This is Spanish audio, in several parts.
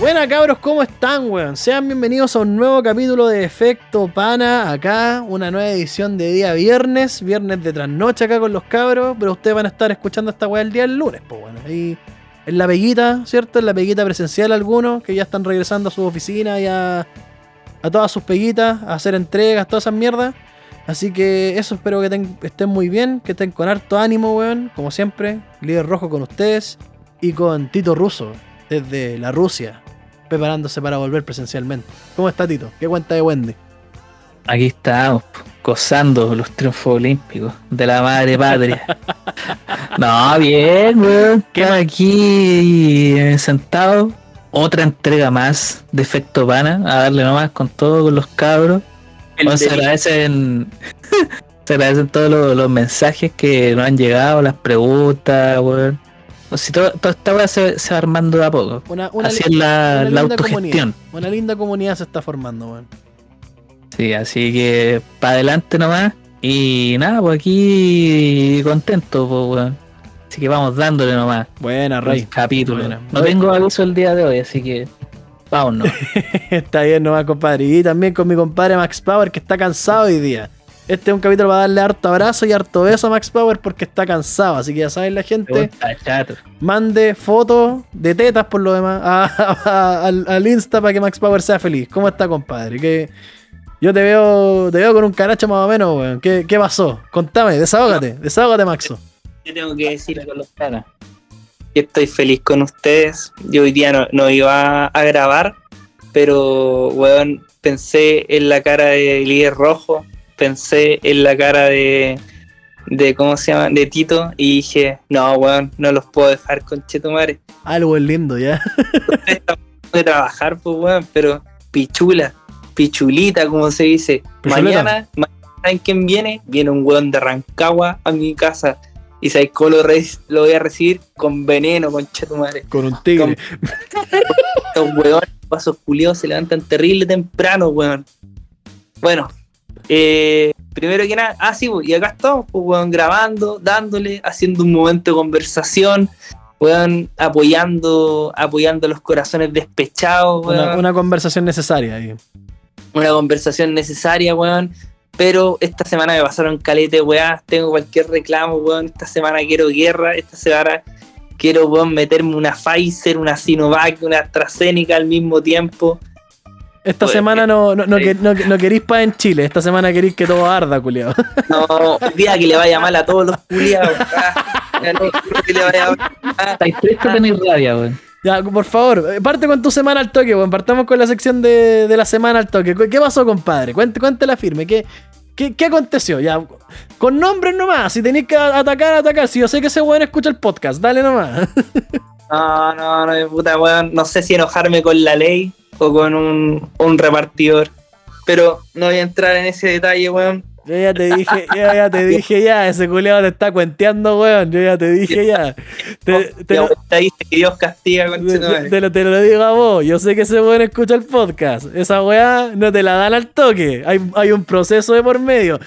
Buenas cabros, ¿cómo están, weón? Sean bienvenidos a un nuevo capítulo de Efecto Pana, acá, una nueva edición de día viernes, viernes de trasnoche acá con los cabros, pero ustedes van a estar escuchando esta weá el día del lunes, pues bueno, ahí en la peguita, ¿cierto? En la peguita presencial algunos, que ya están regresando a su oficina y a, a todas sus peguitas, a hacer entregas, todas esas mierdas. Así que eso, espero que ten- estén muy bien, que estén con harto ánimo, weón, como siempre, líder rojo con ustedes y con Tito Russo, desde la Rusia, preparándose para volver presencialmente. ¿Cómo está Tito? ¿Qué cuenta de Wendy? Aquí estamos, gozando los triunfos olímpicos de la madre patria. no, bien, weón. ¿Qué Estamos aquí sentados. Otra entrega más de Efecto Pana, a darle nomás con todo, con los cabros. Bueno, se agradecen, se agradecen todos los, los mensajes que nos han llegado, las preguntas, weón. O si todo, toda esta weá se, se va armando de a poco. Una, una, Así es la, una la autogestión. comunidad. Una linda comunidad se está formando, weón. Sí, así que para adelante nomás. Y nada, pues aquí contento, pues weón. Así que vamos dándole nomás. Buena, el Rey. capítulo. Buena. No tengo aviso el día de hoy, así que vámonos. está bien nomás, compadre. Y también con mi compadre Max Power, que está cansado hoy día. Este es un capítulo para darle harto abrazo y harto beso a Max Power porque está cansado. Así que ya saben la gente. Mande fotos de tetas por lo demás a- a- al, al Insta para que Max Power sea feliz. ¿Cómo está, compadre? Que yo te veo, te veo con un caracho más o menos, weón. ¿Qué, qué pasó? Contame, desahógate, desahógate, Maxo. Yo tengo que decir con los caras. Estoy feliz con ustedes. Yo hoy día no, no iba a grabar, pero, weón, pensé en la cara de líder rojo, pensé en la cara de, de, ¿cómo se llama? De Tito, y dije, no, weón, no los puedo dejar con Chetumare. Algo es lindo, ¿ya? de trabajar, pues, weón, pero pichula, pichulita, como se dice. Pichuleta. Mañana, mañana, ¿saben quién viene? Viene un weón de Rancagua a mi casa. Y cómo lo, lo voy a recibir con veneno, con chetumare. Con un tigre. Estos weones, pasos culiados, se levantan terrible temprano, weón. Bueno, eh, primero que nada, ah, sí, y acá estamos, pues, weón, grabando, dándole, haciendo un momento de conversación, weón, apoyando, apoyando los corazones despechados, weón Una, una conversación necesaria ahí. una conversación necesaria, weón. Pero esta semana me pasaron calete, weón. Tengo cualquier reclamo, weón. Esta semana quiero guerra. Esta semana quiero, weón, meterme una Pfizer, una Sinovac, una AstraZeneca al mismo tiempo. Esta Pues, semana no, no, no, no, no queréis paz en Chile. Esta semana queréis que todo arda, culiado. No, el día que le vaya mal a todos los culiados. No, que le vaya mal. Estáis tristes, tenéis rabia, weón. Ya, por favor, eh, parte con tu semana al toque, weón. Partamos con la sección de, de la semana al toque. ¿Qué pasó, compadre? Cuente, cuéntela firme. ¿Qué, qué, qué aconteció? Ya, con nombres nomás. Si tenéis que atacar, atacar. Si yo sé que ese weón escucha el podcast, dale nomás. No, no, no, puta, weón. No sé si enojarme con la ley o con un, un repartidor. Pero no voy a entrar en ese detalle, weón. Yo ya te dije, yo ya te dije ya, ese culiado te está cuenteando, weón. Yo ya te dije ya. Te, te lo, que Dios castiga te lo, te lo digo a vos. Yo sé que ese weón escucha el podcast. Esa weá no te la dan al toque. Hay, hay un proceso de por medio.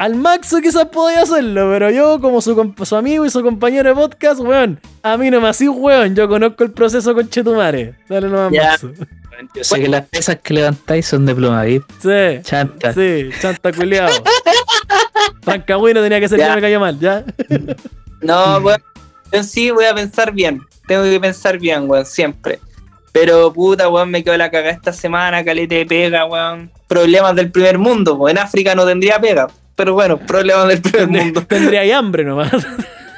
Al Maxo quizás podía hacerlo, pero yo, como su, su amigo y su compañero de podcast, weón, a mí no me así, weón. Yo conozco el proceso con Chetumare. Dale nomás, Ya. Maxo. Yo sé que las pesas que levantáis son de pluma, ¿viste? Sí. Chanta. Sí, chanta culiao. Rancagüino tenía que ser, Ya. ya me cayó mal, ¿ya? No, weón. Yo sí voy a pensar bien. Tengo que pensar bien, weón, siempre. Pero puta, weón, me quedo la caga esta semana, calete de pega, weón. Problemas del primer mundo, weón. En África no tendría pega. Pero bueno, problemas del primer mundo. Tendría ahí hambre nomás.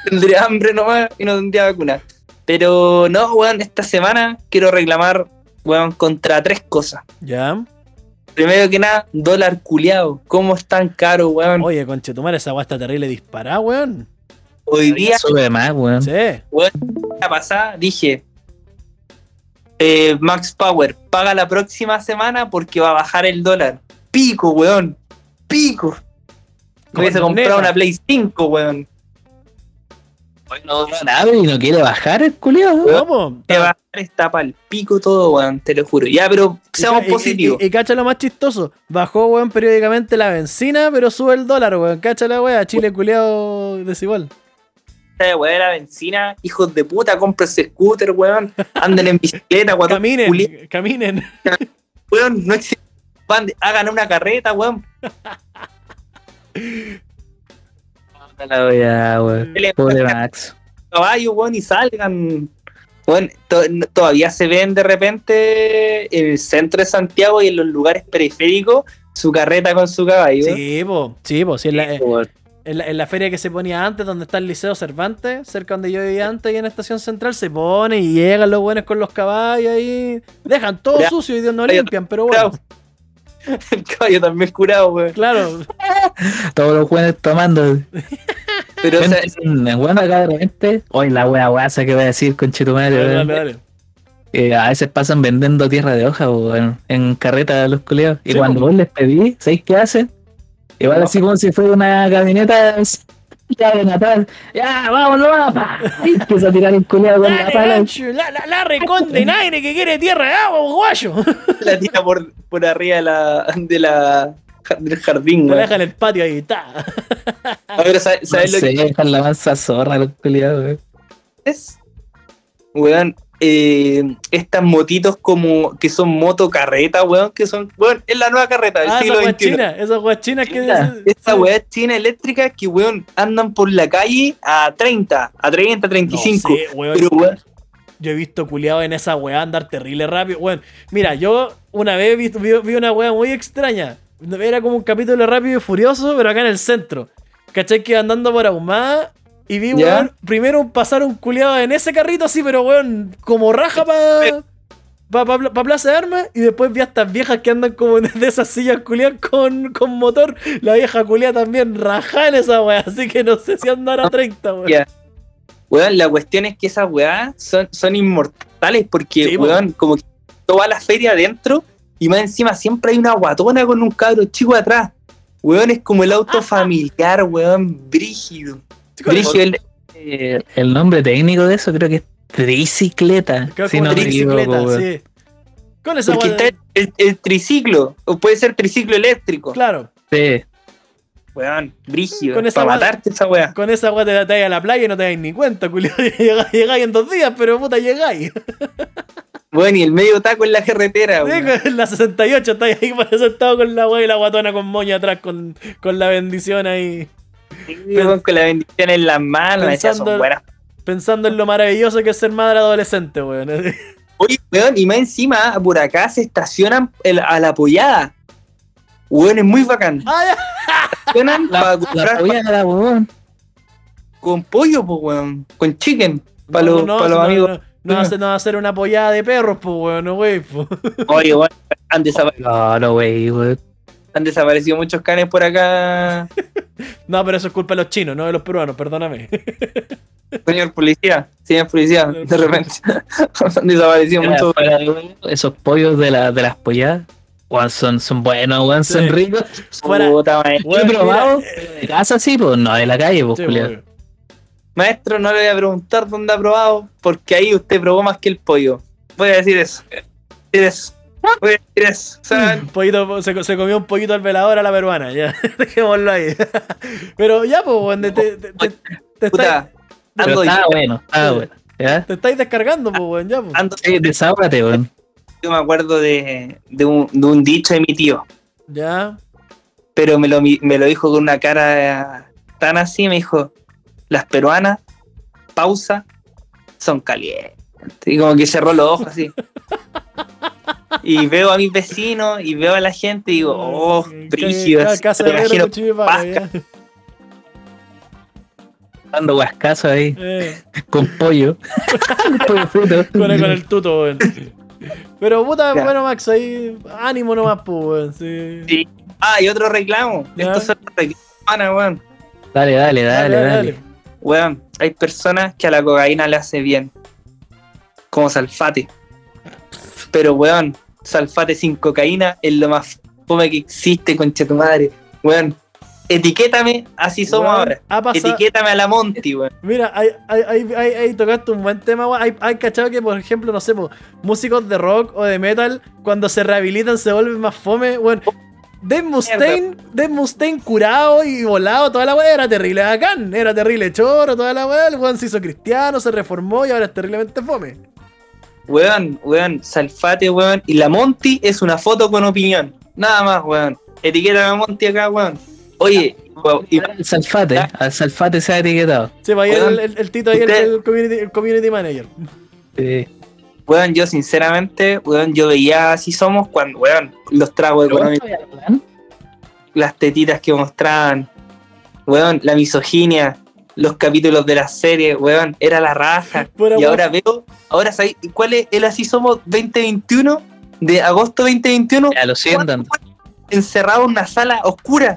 Tendría hambre nomás y no tendría vacuna. Pero no, weón, esta semana quiero reclamar, weón, contra tres cosas. ¿Ya? Primero que nada, dólar culiado. ¿Cómo es tan caro, weón? Oye, conchetumare, esa está terrible disparada, weón. Hoy día Sube más, weón. Sí. la pasada dije, eh, Max Power, paga la próxima semana porque va a bajar el dólar. Pico, weón. Pico. Hubiese comprado una Play 5, weón. No, no, nada, y no quiere bajar el culiado. ¿Cómo? Que bajar está pa'l pico todo, weón, te lo juro. Ya, pero seamos Y- y- positivos. Y, y cacha lo más chistoso. Bajó, weón, periódicamente la benzina, pero sube el dólar, weón. Cacha la weá. Chile culiado desigual. weá de la benzina, hijos de puta, cómprense scooter, weón, anden en bicicleta, Caminen, culiao, caminen. weón, no existe. Van, hagan una carreta, weón. La wea, weón. Pobre Max. caballo, weón, y salgan. Weón, to- no- todavía se ven de repente en el centro de Santiago y en los lugares periféricos su carreta con su caballo. Sí, po, sí, po, sí, en la, en, la, en la feria que se ponía antes, donde está el Liceo Cervantes, cerca donde yo vivía antes y en Estación Central, se pone y llegan los buenos con los caballos ahí. Dejan todo Ya. sucio y Dios no limpian, pero bueno. Curado. El caballo también curado, weón. Claro, Todos los buenos tomando. Pero, o sea, en acá de repente. Hoy la wea guasa que voy a decir, con dale, weón. dale, dale. Eh, a veces pasan vendiendo tierra de hoja weón, en carreta a los culeados. Y Sí, cuando vos les pedís, ¿sabéis qué hacen? Igual No. así como si fuera una camioneta ya de Natal. Ya, vámonos, pa. Y empieza a tirar el culeado con la pala. gancho, la, la, la reconde en aire que quiere tierra de agua, guayo. la tira por, por arriba de la, de la, del jardín, Lo weón. deja en el patio ahí, está. A ver, ¿sabes, No sabes lo sé, que dejan la mansa zorra los culiados, weón. es? Weón, eh, estas motitos como que son motocarreta, weón, que son, weón, es la nueva carreta del Ah, siglo esas weas XXI. chinas, esas weas chinas que. China. Esta sí. weá china eléctrica que, weón, andan por la calle a 30, a 30, 35. No sé, weón. Pero, weón, Yo he visto culiados en esa weá andar terrible rápido. Weón, mira, yo una vez vi, vi- vi una weá muy extraña. Era como un capítulo rápido y furioso, pero acá en el centro. ¿Cachai? Que andando por Ahumada y vi, weón, primero pasar un culiado en ese carrito así, pero weón, como raja para pa, pa- pa Plaza de Armas. Y después vi a estas viejas que andan como de esas sillas culiadas con, con motor. La vieja culiada también raja en esa weá, así que no sé si andar a 30, weón. Weón, la cuestión es que esas weá son, son inmortales porque, Sí, weón, como que toda la feria adentro y más encima siempre hay una guatona con un cabro chico atrás. Weón, es como el auto familiar, weón, brígido. El- Eh, el nombre técnico de eso creo que es tricicleta. Creo si no tricicleta, sí. Con esa Porque está el, el triciclo, o puede ser triciclo eléctrico. Claro, Sí. Weón, brígido. Con esa para weá- matarte esa weá. con esa weá te, te a la playa y no te das ni cuenta, culiado. Llegáis, llegáis en dos días, pero puta, llegáis. Weón, y el medio taco en la carretera, Sí, weón. con la 68 estáis ahí sentado con la weá y la guatona con moña atrás con, con la bendición ahí. Weón, con la bendición en las manos, Pensando- son buenas. Pensando en lo maravilloso que es ser madre adolescente, weón. Oye, weón, y más encima, por acá se estacionan el- a la apoyada. Weón, es muy bacán. Ah, ya. Estacionan para La comprar pollada, weón. con pollo, pues, weón. Con chicken. Para No, los, no, pa' los no, amigos. No, no, va a ser- no va a ser una pollada de perros, pues, weón, no, wey. po. Oye, weón, han, desapa- No, no, wey, weón. Han desaparecido muchos canes por acá. No, pero eso es culpa de los chinos, no de los peruanos, perdóname. Señor policía, señor policía, de repente. han desaparecido muchos. Esos pollos de, la, de las polladas, weón, son, son buenos, weón, son Sí. ricos. Fuera- Puta, Weón, probado mira, de casa sí, pues no de la calle, pues, Sí. Maestro, no le voy a preguntar dónde ha probado, porque ahí usted probó más que el pollo. Voy a decir eso. Voy a decir eso. Voy a decir eso. O sea, Un pollito, se, se comió un poquito al velador a la peruana, ya. Dejémoslo ahí. Pero ya, pues, weón, te, te, te, te estáis, puta, Pero ando, estaba bueno, Sí. bueno. ¿Ya? te estáis descargando, pues, weón, ya, pues. ando- Sí, desahógate, weón. yo me acuerdo de, de, un, de un dicho de mi tío, Ya. pero me lo, me lo dijo con una cara tan así, me dijo, las peruanas, pausa, son calientes. Y como que cerró los ojos así. Y veo a mis vecinos y veo a la gente y digo, oh, y palo, ya. Dando guascazo ahí, Eh, con pollo. pollo frito. con, el, con el tuto, weón. Pero puta, Ya. bueno, Max, ahí ánimo nomás, pues, weón. Sí. Sí. Ah, y otro reclamo. Ya. Estos son los reclamos, weón. Dale, dale, dale, dale. Weón, hay personas que a la cocaína le hace bien. Como salfate. Pero, weón, salfate sin cocaína es lo más fome que existe, concha tu madre. Weón, etiquétame, así somos ahora. Ha Etiquétame a la Monty, weón. Mira, ahí, ahí, ahí- ahí tocaste un buen tema, weón. Hay, hay cachado que, por ejemplo, no sé, po, músicos de rock o de metal, cuando se rehabilitan se vuelven más fome, weón. Dave Mustaine, Dave Mustaine curado y volado, toda la weá era terrible bacán, era terrible choro, toda la weá, el weón se hizo cristiano, se reformó y ahora es terriblemente fome. Weón, weón, Salfate, weón. Y la Monty es una foto con opinión. Nada más, weón. Etiqueta a la Monty acá, weón. Oye, weón, y- Al Salfate, al Salfate se ha etiquetado. Se va a ir el, Tito ahí, el, usted- el community, el community manager. Sí. weón, yo sinceramente, weón, yo veía así somos cuando, weón, los tragos económicos, las tetitas que mostraban, weón, la misoginia, los capítulos de la serie, weón, era la raja. Pura y ahora veo, ahora sabéis cuál es el así somos 2021 de agosto 2021 Ya lo siguen dando. encerrado en una sala oscura.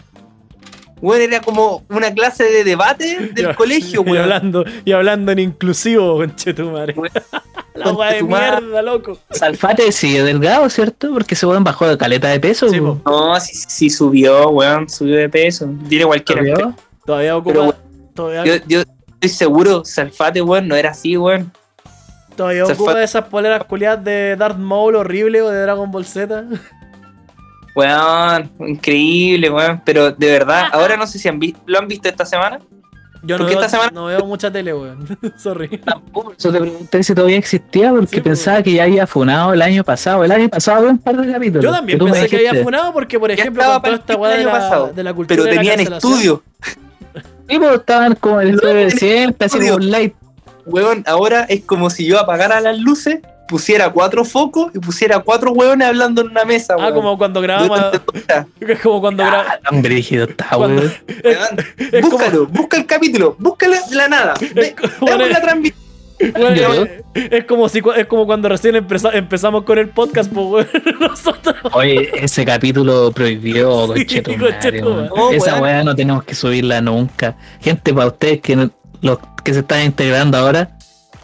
Weón, era como una clase de debate del colegio, y weón. hablando, y hablando en inclusivo, conchetumare. Weón, La weá de mierda, loco. Salfate sigue delgado, ¿cierto? Porque se weón bajó de caleta de peso. Sí. No, sí, sí subió, weón, subió de peso. Tiene cualquier. Todavía ocupa. Pero, todavía, Yo, yo estoy seguro, Salfate, weón, no era así, weón. todavía se ocupa esas poleras culiadas de Darth Maul horrible o de Dragon Ball Z. Weón, increíble, weón. Pero de verdad, ahora no sé si han vi- lo han visto esta semana. Yo no Porque veo, esta semana- no veo mucha tele, weón. Sorry. Tampoco, eso te pregunté si todavía existía porque Sí, pensaba que ya había funado el año pasado. El año pasado había un par de capítulos. Yo también pensé que había funado porque, por ejemplo, estaba con toda esta weá el de año la, pasado. de la cultura Pero tenían cancelación. Sí, pues estaban como el estudio de siempre, así como un light. Weón, ahora es como si yo apagara las luces, pusiera cuatro focos y pusiera cuatro weones hablando en una mesa, Ah, weón. como cuando grabamos. Es como cuando grabamos. Ah, tan brígido está, Cuando- weón. Búscalo, busca el capítulo, búscalo de la nada. Ve- la transmisión. Bueno, Yo- es, como si es como cuando recién empeza- empezamos con el podcast, pues. Nosotros. Oye, ese capítulo prohibió, Sí. Oh, Esa weón. weá no tenemos que subirla nunca. Gente, para ustedes que los que se están integrando ahora,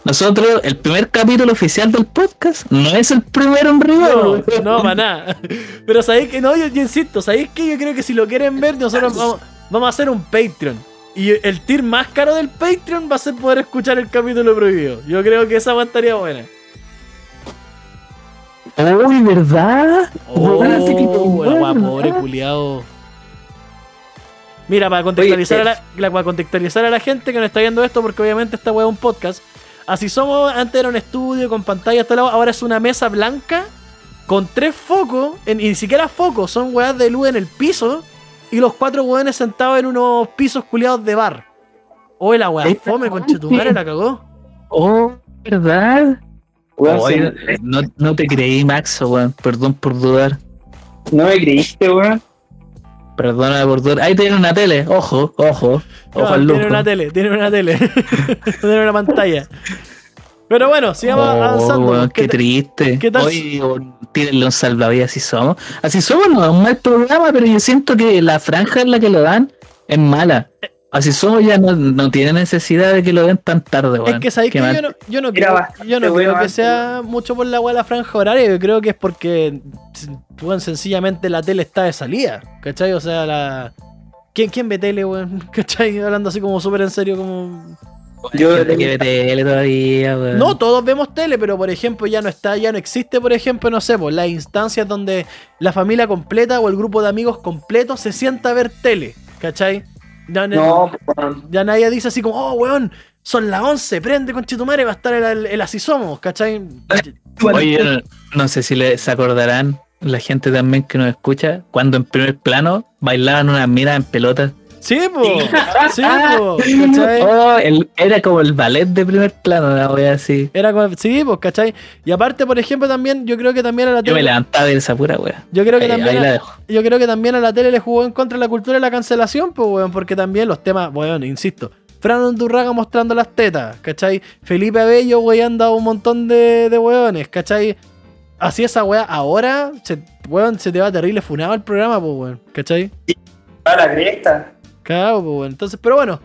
nosotros, el primer capítulo oficial del podcast no es el primero en rigor. No, no, para nada. Pero sabéis que no, yo, yo insisto, sabéis que yo creo que si lo quieren ver, nosotros vamos, vamos a hacer un Patreon. Y el tier más caro del Patreon va a ser poder escuchar el capítulo prohibido. Yo creo que esa estaría buena. Uy, ¿verdad? Oh, weón, pobre culiao. Mira, para contextualizar, Oye, a la, la- para contextualizar a la gente que no está viendo esto, porque obviamente esta weá es un podcast. Así somos, antes era un estudio con pantalla hasta lado, ahora es una mesa blanca con tres focos, en- y ni siquiera focos, son weas de luz en el piso, y los cuatro weones sentados en unos pisos culiados de bar. Oye, la weá, fome, está, conchetumare, la cagó. Oh, ¿verdad? Weón, Oye, sí. no, no te creí, Max, weón. Perdón por dudar. No me creíste, weón. Perdona por dudar. Ahí tiene una tele. Ojo, ojo. Ojo No, al tiene lujo. una tele, tiene una tele. tiene una pantalla. Pero bueno, sigamos Oh, avanzando. ¿Qué qué te- triste. qué tal Oye, weón, tírenle un salvavidas así somos. Así somos, no es un mal programa, pero yo siento que la franja en la que lo dan es mala. Así somos ya no, no tiene necesidad de que lo den tan tarde, weón. Es que sabéis que yo no, yo no creo, yo no bueno creo que sea mucho por la weá de la franja horaria, yo creo que es porque weón, sencillamente la tele está de salida, ¿cachai? O sea, la. ¿Quién, quién ve tele, weón? ¿Cachai? Hablando así como súper en serio, como. Yo- Gente que ve tele todavía, weón. No, todos vemos tele, pero por ejemplo ya no está, ya no existe, por ejemplo, no sé, pues las instancias donde la familia completa o el grupo de amigos completo se sienta a ver tele, ¿cachai? Ya, No, weón. ya nadie dice así como, oh, weón, son las 11, prende con Chitumare, va a estar el, el, el así somos, ¿cachai? Oye, no, no sé si les acordarán, la gente también que nos escucha, cuando en primer plano bailaban unas miras en pelotas. Sí, po, sí, po, ¿cachai? Oh, el- era como el ballet de primer plano, la voy a decir. Era como, sí, pues, ¿cachai? Y aparte, por ejemplo, también, yo creo que también a la Yo me tele. levantaba de esa pura wea. Yo creo que Ahí, también ahí a- la dejo. yo creo que también a la tele le jugó en contra la cultura de la cancelación, pues, weón, porque también los temas, weón, insisto. Fran Undurraga mostrando las tetas, ¿cachai? Felipe Abello, weón, a un montón de, de weones, ¿cachai? Así esa weá, ahora, se, weón, se te va terrible funado el programa, pues, weón, ¿cachai? A la cresta. Cagado, pues. Entonces, pero bueno,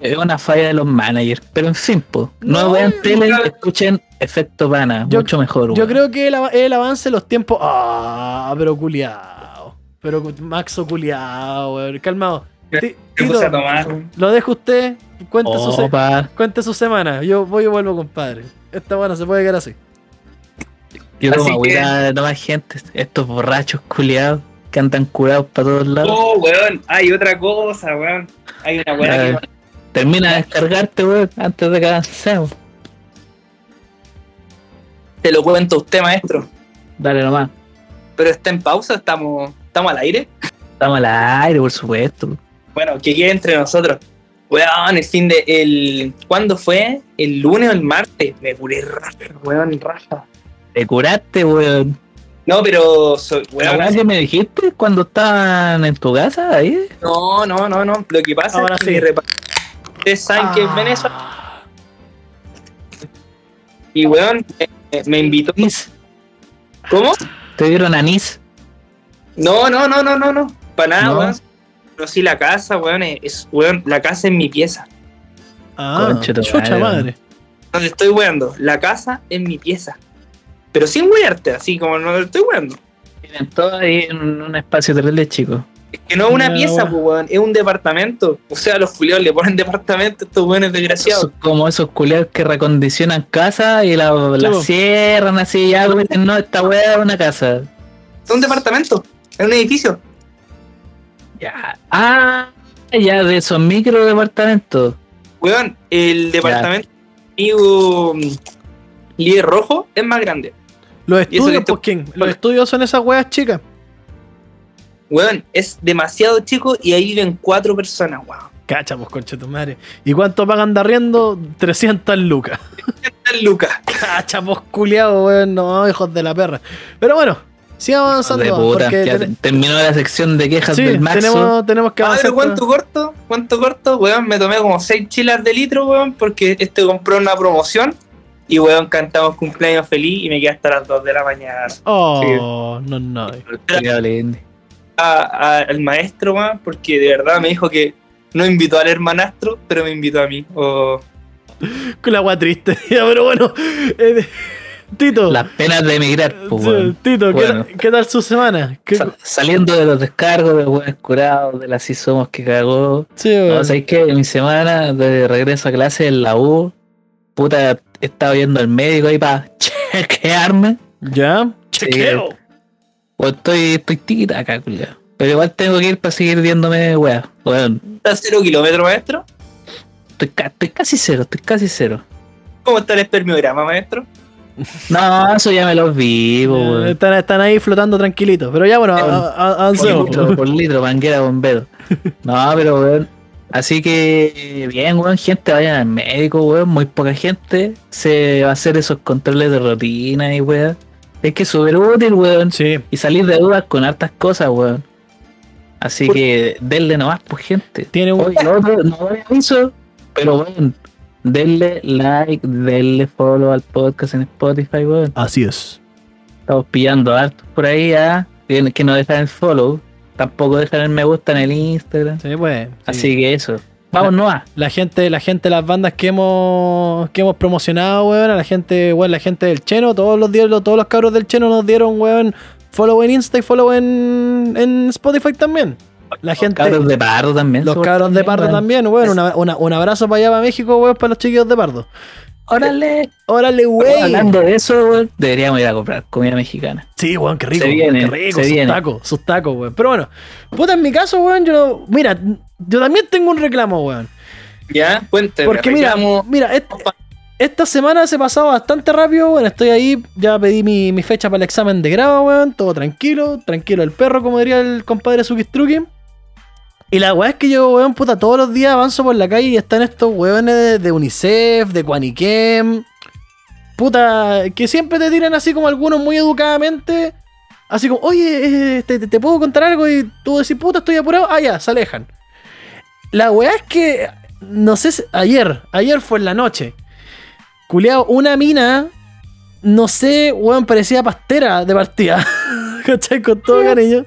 Es una falla de los managers, pero en fin, po. no, No, vean tele, yo- escuchen Efecto Pana, Yo- mucho mejor. yo creo que el, el avance de los tiempos. Ah, pero culiao. Pero Maxo culiao, weón. Calmado. ¿Qué Tito, a tomar? lo dejo usted. Cuente, su se- Opa, cuente su semana. Yo voy y vuelvo, compadre. Esta buena se puede quedar así. yo Así como que- de tomar gente, estos borrachos culiados, que andan curados para todos lados. Oh, weón, hay otra cosa, weón. Hay una weá que. Termina de descargarte, weón, antes de que avancemos. Te lo cuento a usted, maestro. Dale nomás. Pero está en pausa, estamos, estamos al aire. Estamos al aire, por supuesto. Bueno, que quede entre nosotros. Weón, el fin de. El, ¿Cuándo fue? ¿El lunes o el martes? Me curé raja, weón, raja. Te curaste, weón. No, pero. so- ¿La weón, weá que me dijiste cuando estaban en tu casa ahí? no, no, no, no. Lo que pasa Ahora es que sí. repa- Ustedes saben que es Venezuela. Ah, Y weón, me, me invitó. Anís. ¿Cómo? ¿Te dieron anís? No, no, no, no, no, no. Para nada, No. weón. Pero sí, la casa, weón, es, weón, la casa es mi pieza. Ah, Conche tu chucha madre, madre. Donde estoy weando. La casa es mi pieza. Pero sin wearte, así como no estoy weando. Tienen todo ahí en un espacio terrible chico. Es que no es una pieza, pues, weón, es un departamento. O sea, los culiados le ponen departamento a estos weones desgraciados. Esos- como esos culiados que recondicionan casa y la, la po. cierran así y ya dicen, no, esta weá es una casa. Es un departamento, es un edificio. Ya. Ah, ya de esos micro departamentos. Weón, el departamento amigo mm, líder rojo es más grande. Los estudios, te- pues quién? Los estudios son esas weas chicas. Weón, es demasiado chico y ahí viven cuatro personas, weón. Cacha, pues conche tu madre. ¿Y cuánto pagan de arriendo? 300 lucas. Lucas. Cacha, pues culiao, weón. No, hijos de la perra. Pero bueno, sigamos avanzando. de puta, porque ya ten- terminó la sección de quejas sí, del Maxo. tenemos, tenemos que avanzar. Padre, ¿cuánto corto? ¿Cuánto corto? Weón, me tomé como seis chilas de litro, weón, porque este compró una promoción. Y weón, cantamos cumpleaños feliz y me quedé hasta las 2 de la mañana. Oh, no, no. Lindo. A- a- al maestro, weón, porque de verdad me dijo que no invitó al hermanastro, pero me invitó a mí. Oh, Con la agua triste. Pero bueno. eh, Tito. Las penas de emigrar, pues, Sí. Tito, ¿qué, Bueno. qué tal su semana? ¿Qué- Sa- saliendo de los descargos de weones curados, de las si somos que cagó. sí, No, weón. ¿sabes qué? Mi semana de regreso a clase en la U, puta, estaba yendo al médico ahí para chequearme. ¿Ya? Chequeo. O estoy, estoy tita acá, culiao. Pero igual tengo que ir para seguir viéndome, weá. Weón, ¿Está a cero kilómetros, maestro? estoy, ca- estoy casi cero, estoy casi cero. ¿Cómo está el espermiograma, maestro? No, eso ya me lo vi, po, Eh, weón. están, están ahí flotando tranquilitos. Pero ya, bueno, Sí, Por avancemos. litro, por litro, manguera, bombero. No, pero weón. Así que, bien, weón, gente, vayan al médico, weón. Muy poca gente se va a hacer esos controles de rutina y weón. Es que es súper útil, weón. Sí. Y salir de dudas con hartas cosas, weón. Así que denle nomás, pues, gente. Tiene un. Oye, no doy aviso, pero weón, denle like, denle follow al podcast en Spotify, weón. Así es. Estamos pillando hartos por ahí, ¿ah? Tienen que no dejan el follow. Tampoco dejan el me gusta en el Instagram. Sí, pues. sí. Así que eso. Vamos, Noah. La gente, la gente, las bandas que hemos, que hemos promocionado, weón, a la gente, weón, la gente del Cheno, todos los días, todos los cabros del Cheno nos dieron, weón, follow en Insta y follow en, en Spotify también. La gente, Cabros de Pardo también. los cabros de Pardo también, weón, una- una- un abrazo para allá, para México, weón, para los chiquillos de Pardo. Órale. Órale, weón. Hablando de eso, weón, deberíamos ir a comprar comida mexicana. Sí, weón, qué rico. Se viene, qué rico, se sus viene. tacos, sus tacos, weón. Pero bueno, puta, en mi caso, weón, yo no. Mira, yo también tengo un reclamo, weón. Ya, cuénteme. Porque mira, reclamo. mira, esta semana se ha pasado bastante rápido, weón. Estoy ahí, ya pedí mi, mi fecha para el examen de grado, weón. Todo tranquilo, tranquilo el perro, como diría el compadre Sukistruki. Y la weá es que yo, weón, puta, todos los días avanzo por la calle y están estos weones de, de UNICEF, de Quaniquem. Puta, que siempre te tiran así como algunos muy educadamente. Así como, oye, eh, te, te- te puedo contar algo y tú decís, puta, estoy apurado. Ah, ya, se alejan. La weá es que, no sé, si- ayer, ayer fue en la noche. Culeado, una mina, no sé, weón, parecía pastera de partida. ¿Cachai? Con todo cariño.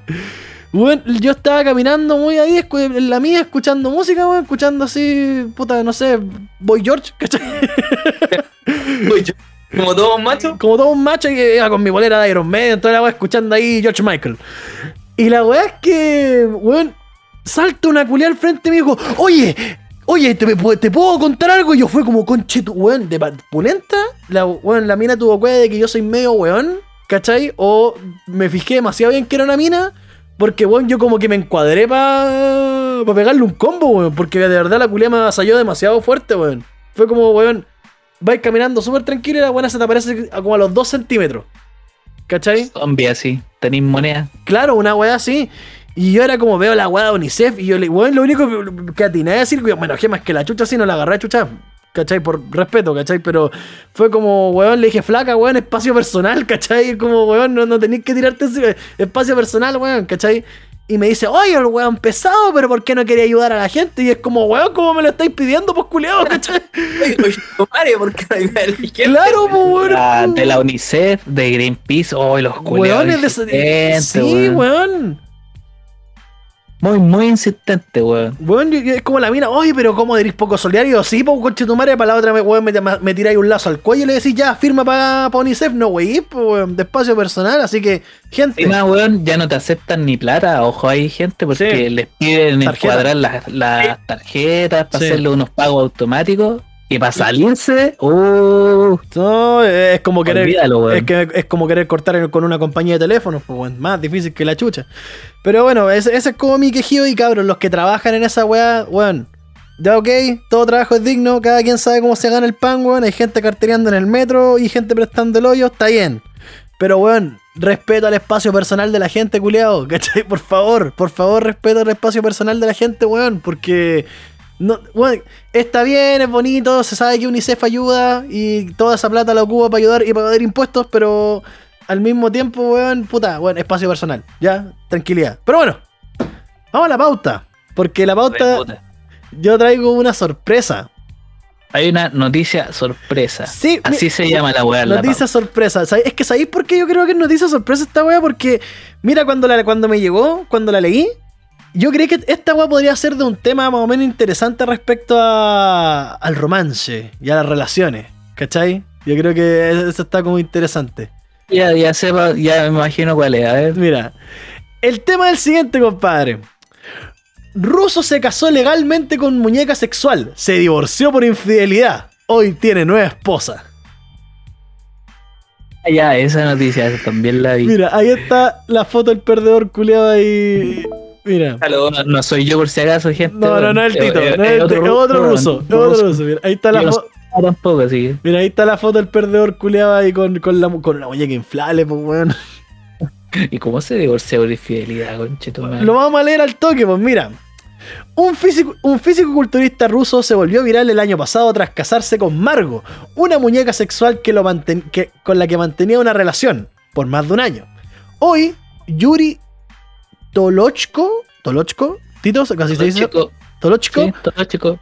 Weón, yo estaba caminando muy ahí, en la mía, escuchando música, weón, escuchando así, puta, no sé, Boy George, ¿cachai? Como todos machos. Como todo un macho que iba con mi bolera de Iron Man, toda la weá escuchando ahí George Michael. Y la weá es que, weón, salta una culia al frente y me dijo, oye, oye, ¿te, te puedo contar algo? Y yo fue como, conche tu weón, de pulenta. La, weón, la mina tuvo cuenta de que yo soy medio weón, ¿cachai? O me fijé demasiado bien que era una mina, Porque, weón, yo como que me encuadré para pa pegarle un combo, weón. Porque de verdad la culia me avasalló demasiado fuerte, weón. Fue como, weón, vais caminando súper tranquilo y la buena se te aparece a como a los 2 centímetros. ¿Cachai? Zombie así. Tenéis moneda. Claro, una weá así. Y yo era como veo la weá de UNICEF y yo le, weón, lo único que, atiné a decir, bueno, que más que la chucha así no la agarré a chucha. ¿Cachai? Por respeto, ¿cachai? Pero fue como, weón, le dije, flaca, weón, espacio personal, ¿cachai? Como, weón, no, no tenéis que tirarte ese espacio personal, weón, ¿cachai? Y me dice, oye, el weón pesado, pero ¿por qué no quería ayudar a la gente? Y es como, weón, ¿cómo me lo estáis pidiendo, pues culiado, ¿cachai? Oye, oye, ¿por qué no ayuda a la gente? Claro, pues, weón. Ah, de la UNICEF, de Greenpeace, oh, los culiados. Weones de ese- insistentes, Sí, weón. weón. Muy, muy insistente, weón. Yo- es como la mina, oye, pero ¿cómo eres poco solidario? Sí, pues, conche tu madre, para la otra, weón, me, me, tiráis un lazo al cuello y le decís, ya, firma para UNICEF. No, wey, pues, weón, de espacio personal. Así que, gente, Encima, weón, ya no te aceptan ni plata. Ojo, hay gente porque Sí. les piden Tarjeta. encuadrar las, las tarjetas para Sí. hacerle unos pagos automáticos. Para salirse, uh, no, es como querer. olvídalo. Es, que, es como querer cortar con una compañía de teléfonos, pues, más difícil que la chucha. Pero bueno, ese, ese es como mi quejido y cabros, los que trabajan en esa weá, weón. Ya ok, todo trabajo es digno, cada quien sabe cómo se gana el pan, weón. Hay gente cartereando en el metro y gente prestando el hoyo, está bien. Pero weón, respeto al espacio personal de la gente, culiao, ¿cachai? Por favor, por favor, respeto al espacio personal de la gente, weón, porque... No, weón, está bien, es bonito, se sabe que UNICEF ayuda y toda esa plata la ocupa para ayudar y para pagar impuestos, pero al mismo tiempo, weón, puta, weón, espacio personal, ya, tranquilidad. Pero bueno, vamos a la pauta, porque la pauta yo traigo una sorpresa. Hay una noticia sorpresa. Sí, Así mi- se llama la weá. la Noticia sorpresa. Es que ¿sabéis por qué yo creo que es noticia sorpresa esta weá? Porque, mira, cuando, la, cuando me llegó, cuando la leí, yo creí que esta weá podría ser de un tema más o menos interesante respecto a, al romance y a las relaciones. ¿Cachai? Yo creo que eso está como interesante. Ya, ya sepa, ya me imagino cuál es. A ver. Mira, el tema es el siguiente, compadre. Ruso se casó legalmente con muñeca sexual. Se divorció por infidelidad. Hoy tiene nueva esposa. Ah, Ya, esa noticia también la vi. Mira, ahí está la foto del perdedor culiado ahí. Mira. No, no soy yo por si acaso, gente. No, no, no es el Tito, Eh, no es el otro ruso, es otro ruso. Mira, ahí está la foto. tampoco, que- Mira, ahí está la foto del perdedor culiado ahí con, con, la, con muñeca inflable, pues weón. ¿Y cómo se divorció por infidelidad, concheto madre? Lo vamos a leer al toque, pues mira. Un físico, un físico-culturista ruso se volvió viral el año pasado tras casarse con Margo, una muñeca sexual que lo manten- que- con la que mantenía una relación por más de un año. Hoy, Yuri Tolochko, Tolochko, Tito, casi se dice Tolochko, sí, todo chico.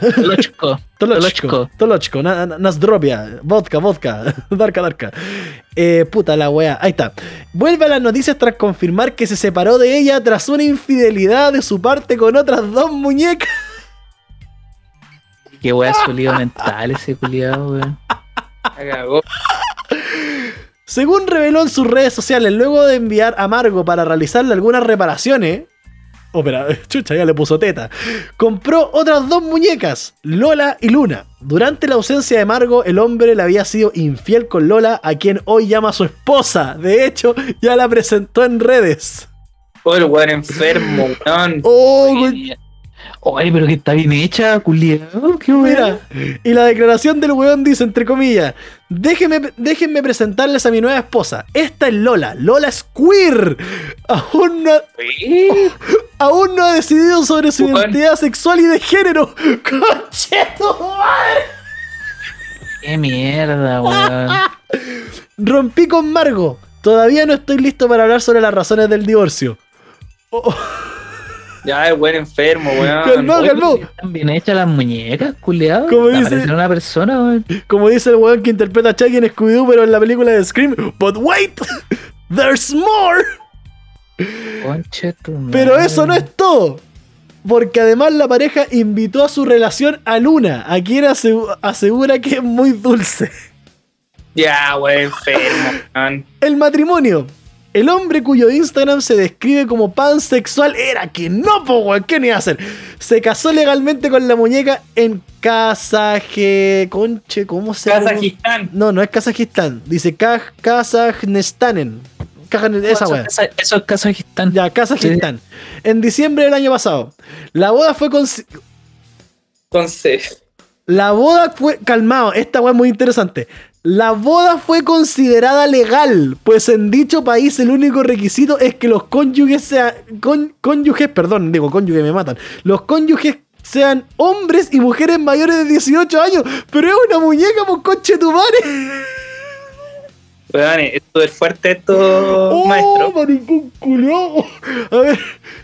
Tolochko, Tolochko. Tolochko, na- vodka, vodka, darka, darka. Eh, puta la wea, ahí está. Vuelve a las noticias tras confirmar que se separó de ella tras una infidelidad de su parte con otras dos muñecas. Qué wea su lío mental ese culiado, weón. cagó. Según reveló en sus redes sociales, luego de enviar a Margo para realizarle algunas reparaciones. Oh, chucha, ya le puso teta. Compró otras dos muñecas, Lola y Luna. Durante la ausencia de Margo, el hombre le había sido infiel con Lola, a quien hoy llama su esposa. De hecho, ya la presentó en redes. Oh, el weón enfermo, weón. Oh, Oye, pero que está bien hecha, culiado. Qué wea. Mira, y la declaración del weón dice, entre comillas, déjenme, déjenme presentarles a mi nueva esposa. Esta es Lola. Lola es queer. Aún no, aún no ha decidido sobre su identidad sexual y de género. ¡Concheto madre! Qué mierda, weón. Rompí con Margo. Todavía no estoy listo para hablar sobre las razones del divorcio. Oh, Ya, el weón enfermo, weón. Calmado. Calmó. Están bien hechas las muñecas, culiado. ¿Cómo dice? Una persona, weón. como dice el weón que interpreta a Chucky en Scooby-Doo, pero en la película de Scream. But wait, there's more. Concheto, Pero eso no es todo. Porque además la pareja invitó a su relación a Luna, a quien asegu- asegura que es muy dulce. Ya, weón enfermo, weón. El matrimonio. El hombre cuyo Instagram se describe como pansexual era que no, po, weón, ¿qué ni hacer? Se casó legalmente con la muñeca en Kazaje... Conche, ¿cómo se llama? Kazajistán. No, no es Kazajistán. Dice Kaj Kazajstanen. Kajan- esa Eso- esa- Eso es Kazajistán. Ya, Kazajistán. En diciembre del año pasado. La boda fue con. Entonces, La boda fue. Calmado, esta weá es muy interesante. La boda fue considerada legal, pues en dicho país el único requisito es que los cónyuges sean. cónyuges, perdón, digo cónyuges me matan. Los cónyuges sean hombres y mujeres mayores de 18 años. Pero es una muñeca, por coche tu madre. weón, esto es fuerte esto, ¡Oh, maestro. maricón culiao! A ver,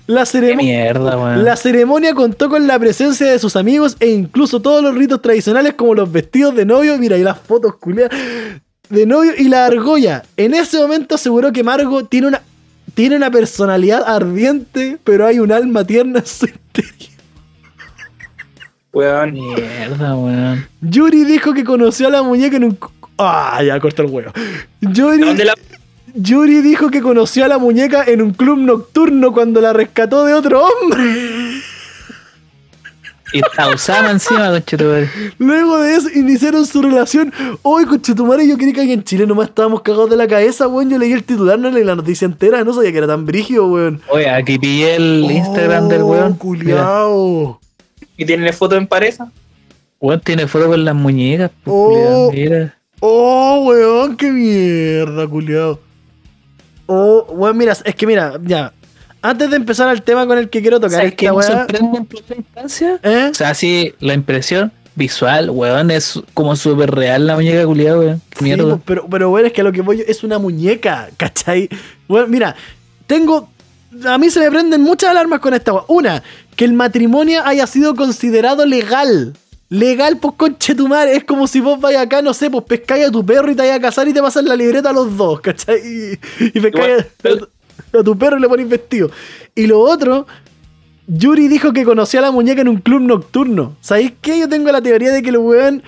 la ceremonia. mierda, weón. La ceremonia contó con la presencia de sus amigos e incluso todos los ritos tradicionales como los vestidos de novio, mira, y las fotos culiadas de novio y la argolla. En ese momento aseguró que Margo tiene una, tiene una personalidad ardiente, pero hay un alma tierna en su interior. Weón, Mierda, weón. Yuri dijo que conoció a la muñeca en un... Ah, ya corta el huevo. Yuri, ¿dónde la Yuri dijo que conoció a la muñeca en un club nocturno cuando la rescató de otro hombre. Y está Usama encima, conchetumare. Luego de eso iniciaron su relación. Hoy, conchetumare, yo creí que aquí en Chile nomás estábamos cagados de la cabeza, weón. Yo leí el titular, no leí la noticia entera, no sabía que era tan brígido, weón. Oye, aquí pillé el Instagram del Oh, weón. Mira, culiao. ¿Y tienen foto en pareja? weón tiene foto con las muñecas. pues, Oh. Mira. Oh, weón, qué mierda, culiao. Oh, weón, mira, es que mira, ya. Antes de empezar al tema con el que quiero tocar ¿Sabes qué esta me sorprende en primera instancia? ¿Eh? O sea, sí, la impresión visual, weón, es como súper real la muñeca culiada, weón. Qué Sí, Mierda. pero, pero bueno, es que a lo que voy yo es una muñeca, ¿cachai? Bueno, mira, tengo. A mí se me prenden muchas alarmas con esta. weá. Una, que el matrimonio haya sido considerado legal. Legal, pues conche tu madre. Es como si vos vayas acá, no sé, pues pescáis a tu perro y te vayas a casar y te pasan la libreta a los dos, ¿cachai? Y, y pescáis a, a tu perro y le pones vestido. Y lo otro, Yuri dijo que conocía a la muñeca en un club nocturno. ¿Sabéis qué? Yo tengo la teoría de que el weón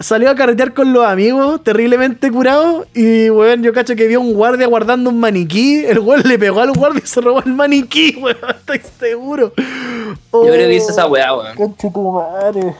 salió a carretear con los amigos, terriblemente curado. Y weón, yo cacho que vio un guardia guardando un maniquí. El weón le pegó al guardia y se robó el maniquí, weón. Estoy seguro. Oh, Yo creo que hice esa weá, weón. Conche tu madre.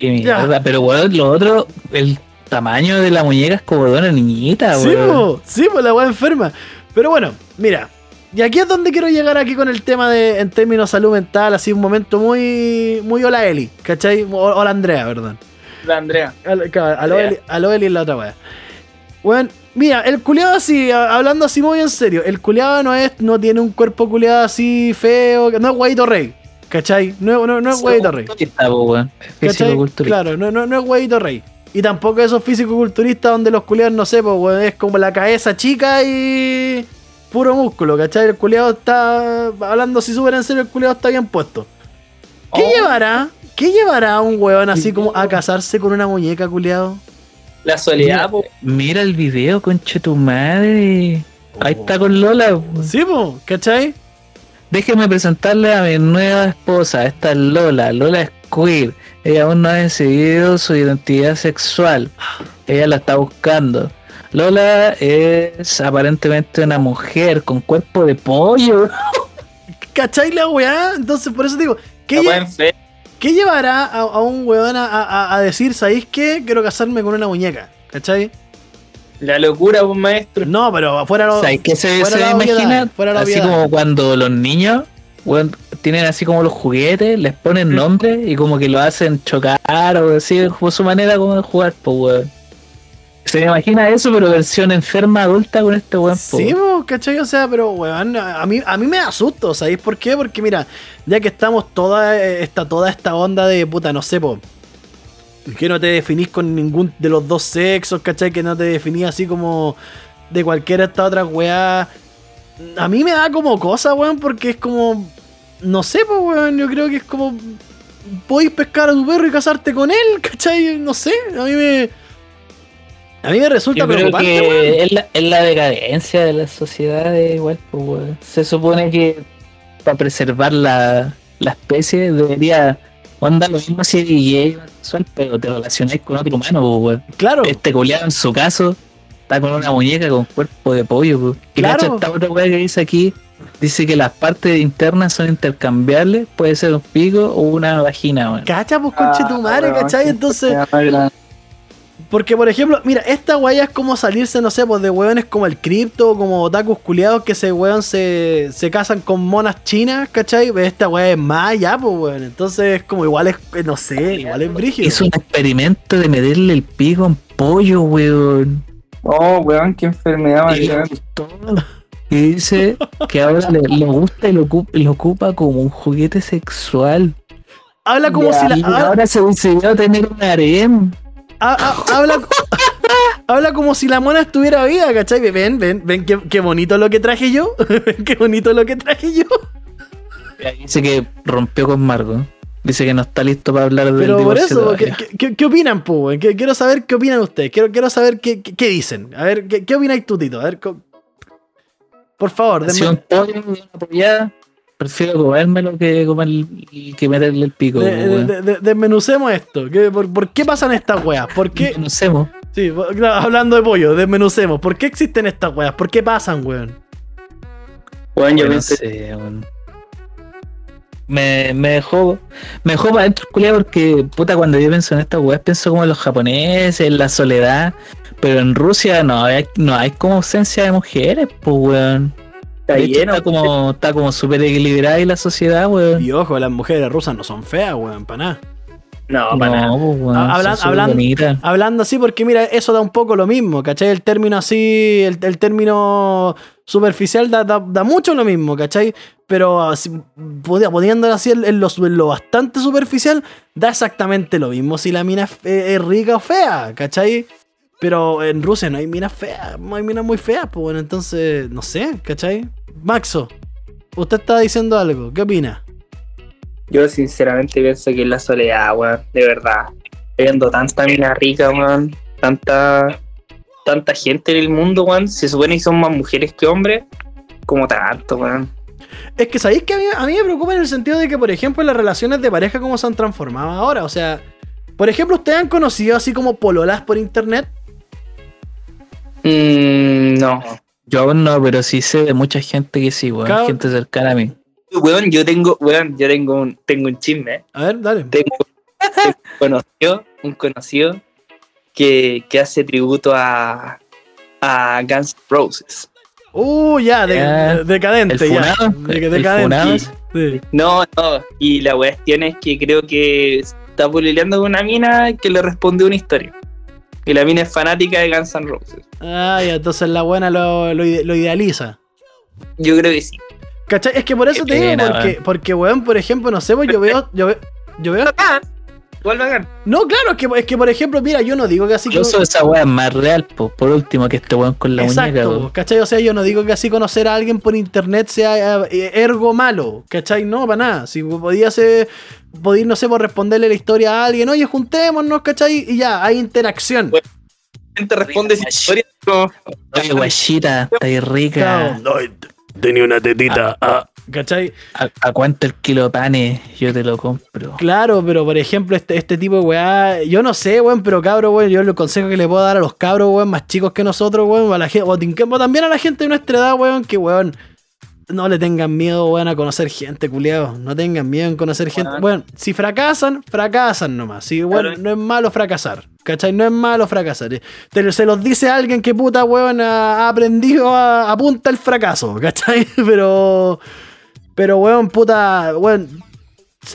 Mierda. Pero, weón, lo otro, el tamaño de la muñeca es como de una niñita, Sí, weón. po, sí, pues la weá enferma. Pero bueno, mira. Y aquí es donde quiero llegar aquí con el tema de, en términos de salud mental, así un momento muy, muy hola Eli, ¿cachai? Hola Andrea, perdón. La Andrea. Al- claro, A lo. Eli, a lo Eli es la otra weá. Weón, mira, el culiado así, hablando así muy en serio, el culiado no es, no tiene un cuerpo culiado así feo, no es guayito rey, ¿cachai? No, no, no es guayito rey. Culturista, po, weón. Es ¿Cachai? físico-culturista. Claro, no, no, no es huevito rey. Y tampoco esos físico-culturistas donde los culiados, no sé, pues weón, es como la cabeza chica y puro músculo, ¿cachai? El culiado está, hablando así súper en serio, el culiado está bien puesto. ¿Qué Oh. llevará? ¿Qué llevará a un weón así como a casarse con una muñeca, culiado? La soledad, po. Mira el video, conche tu madre. Ahí está con Lola. po. Sí, pues, ¿cachai? Déjeme presentarle a mi nueva esposa. Esta es Lola. Lola es queer. Ella aún no ha decidido su identidad sexual. Ella la está buscando. Lola es aparentemente una mujer con cuerpo de pollo. ¿Cachai la weá? Entonces, por eso digo, ¿qué, La lle- weá enferma. ¿qué llevará a, a un weón a, a- a decir, ¿sabéis qué? Quiero casarme con una muñeca, ¿cachai? La locura, pues, maestro. No, pero fuera lo. ¿Sabes qué se, fuera se la imagina? fuera la Así obviedad. como cuando los niños weón, tienen así como los juguetes, les ponen nombre y como que lo hacen chocar o así, como su manera como de jugar, pues weón. Se me imagina eso, pero versión enferma adulta con este weón. po, Sí, po, ¿cachai? O sea, pero, weón, a mí, a mí me da susto, ¿sabéis por qué? Porque, mira, ya que estamos toda esta, toda esta onda de puta, no sé, po, que no te definís con ningún de los dos sexos, ¿cachai? Que no te definís así como de cualquiera de estas otras weas. A mí me da como cosa, weón, porque es como, no sé, pues, weón, yo creo que es como, podéis pescar a tu perro y casarte con él, ¿cachai? No sé, a mí me... A mí me resulta Yo creo preocupante, que es la, es la decadencia de la sociedad igual, pues weón. Se supone que para preservar la, la especie debería onda lo mismo si o sexual, pero te relacionáis con otro humano, pues weón. Claro. Este culiado en su caso está con una muñeca con cuerpo de pollo. po. Y Claro. cacha esta otra weá que dice aquí, dice que las partes internas son intercambiables, puede ser un pico o una vagina, weón. Cacha, pues conche tu madre, weón, ¿cachai? Entonces. Porque, por ejemplo, mira, esta weá es como salirse, no sé, pues de weones como el cripto, como otakus culiados que se weón se, se casan con monas chinas, ¿cachai? Pues Esta weá es más ya, pues weón. Entonces, como igual es, eh, no sé, igual es brígido. Hizo un experimento de meterle el pico a un pollo, weón. Oh, weón, qué enfermedad más Y dice que ahora le, le gusta y lo, ocup- lo ocupa como un juguete sexual. Habla como Ya, si la. Ahora se decidió tener un harem. Ha- ha- habla, habla como si la mona estuviera viva, ¿cachai? Ven, ven, ven, qué, qué bonito lo que traje yo. Ven qué bonito lo que traje yo. Dice que rompió con Margo. Dice que no está listo para hablar del Pero por eso, ¿qué, qué- qué- opinan? ¿Qué- Quiero saber qué opinan ustedes. Quiero, quiero saber qué, qué- dicen. A ver, ¿qué, qué opináis tú, Tito? A ver, por favor, denme, una prefiero comérmelo que comer que meterle el pico. de- de- de- de- desmenucemos esto. ¿Qué- por, por qué pasan estas weas? ¿Por qué? Mo. Sí, hablando de pollo, desmenucemos. ¿Por qué existen estas weas? ¿Por qué pasan, weón? Weón, yo no pensé, sé, weón. Me, me dejó me dejó para adentro culiao porque puta cuando yo pienso en estas weas pienso como en los japoneses, en la soledad, pero en Rusia no hay, no hay como ausencia de mujeres, pues weón. Está De hecho, lleno. está como está como súper equilibrada ahí la sociedad, weón. Y ojo, las mujeres rusas no son feas, weón, para nada. No, para nada. No, pues weón. Ah, hablan- son súper hablan- bonitas. Hablando así, porque mira, eso da un poco lo mismo, ¿cachai? El término así, el, el término superficial da, da- da mucho lo mismo, ¿cachai? Pero así, poniéndolo así en, lo, en lo bastante superficial, da exactamente lo mismo si la mina es, es rica o fea, ¿cachai? Pero en Rusia no hay minas feas, no hay minas muy feas, pues bueno, entonces, no sé, ¿cachai? Maxo, usted está diciendo algo, ¿qué opina? Yo sinceramente pienso que es la soledad, weón, de verdad. Viendo tanta mina rica, weón, tanta tanta gente en el mundo, weón. Se supone que son más mujeres que hombres, como tanto, weón. Es que sabéis que a mí, a mí me preocupa en el sentido de que, por ejemplo, las relaciones de pareja, cómo se han transformado ahora. O sea, por ejemplo, ¿ustedes han conocido así como pololas por internet? Mm, no. Yo aún no, pero sí sé de mucha gente que sí, weón. Claro. Gente cercana a mí. Weón, yo tengo, weón, yo tengo un, tengo un chisme. ¿eh? A ver, dale. Tengo, tengo un conocido, un conocido que, que hace tributo a, a Guns N' Roses. Uh, ya, de- Ya. de- decadente, ¿El ya. funado? De- ¿El decadente. Sí. No, no. Y la cuestión es que creo que está pololeando con una mina que le respondió una historia. Y la mina es fanática de Guns N' Roses. Ah, ya, entonces la buena lo, lo lo idealiza. Yo creo que sí. ¿Cachai? Es que por eso Qué te digo, pena, porque, weón. porque, weón, por ejemplo, no sé, pues yo veo, yo veo, yo veo. Bacán. No, claro, es que, es que por ejemplo, mira, yo no digo que así Yo como- soy esa weá más real, po. por último, que este weón con la muñeca, Exacto, weón. ¿cachai? O sea, yo no digo que así conocer a alguien por internet sea eh, ergo malo, ¿cachai? No, para nada. Si podía ser, podía, no sé, por responderle la historia a alguien, oye, juntémonos, ¿cachai? Y ya, hay interacción. Bueno, Gente responde esa historia Oye, guachita, está ahí rica. Tenía una tetita. ah, ¿Cachai? ¿A, a cuánto el kilo de panes? Yo te lo compro. Claro, pero por ejemplo, este, este tipo de weá, yo no sé, weón, pero cabro, weón, yo el consejo que le puedo dar a los cabros, weón, más chicos que nosotros, weón, a la gente, o también a la gente de nuestra edad, weón, que weón, no le tengan miedo, weón, a conocer gente, culiado. No tengan miedo en conocer gente. Weón. Bueno, si fracasan, fracasan nomás. Weón, Claro. no es malo fracasar. ¿Cachai? No es malo fracasar. Te- se los dice alguien que puta, weón, ha, aprendido a, a punta el fracaso. ¿Cachai? Pero. Pero, weón, puta, weón.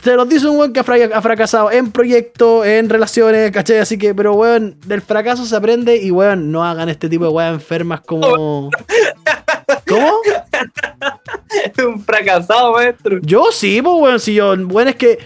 Te los dice un weón que ha, fra- ha fracasado en proyectos, en relaciones, ¿cachai? Así que, pero weón, del fracaso se aprende y weón, no hagan este tipo de weas enfermas como. ¿Cómo? un fracasado, maestro. Yo sí, pues weón, si yo, bueno, es que.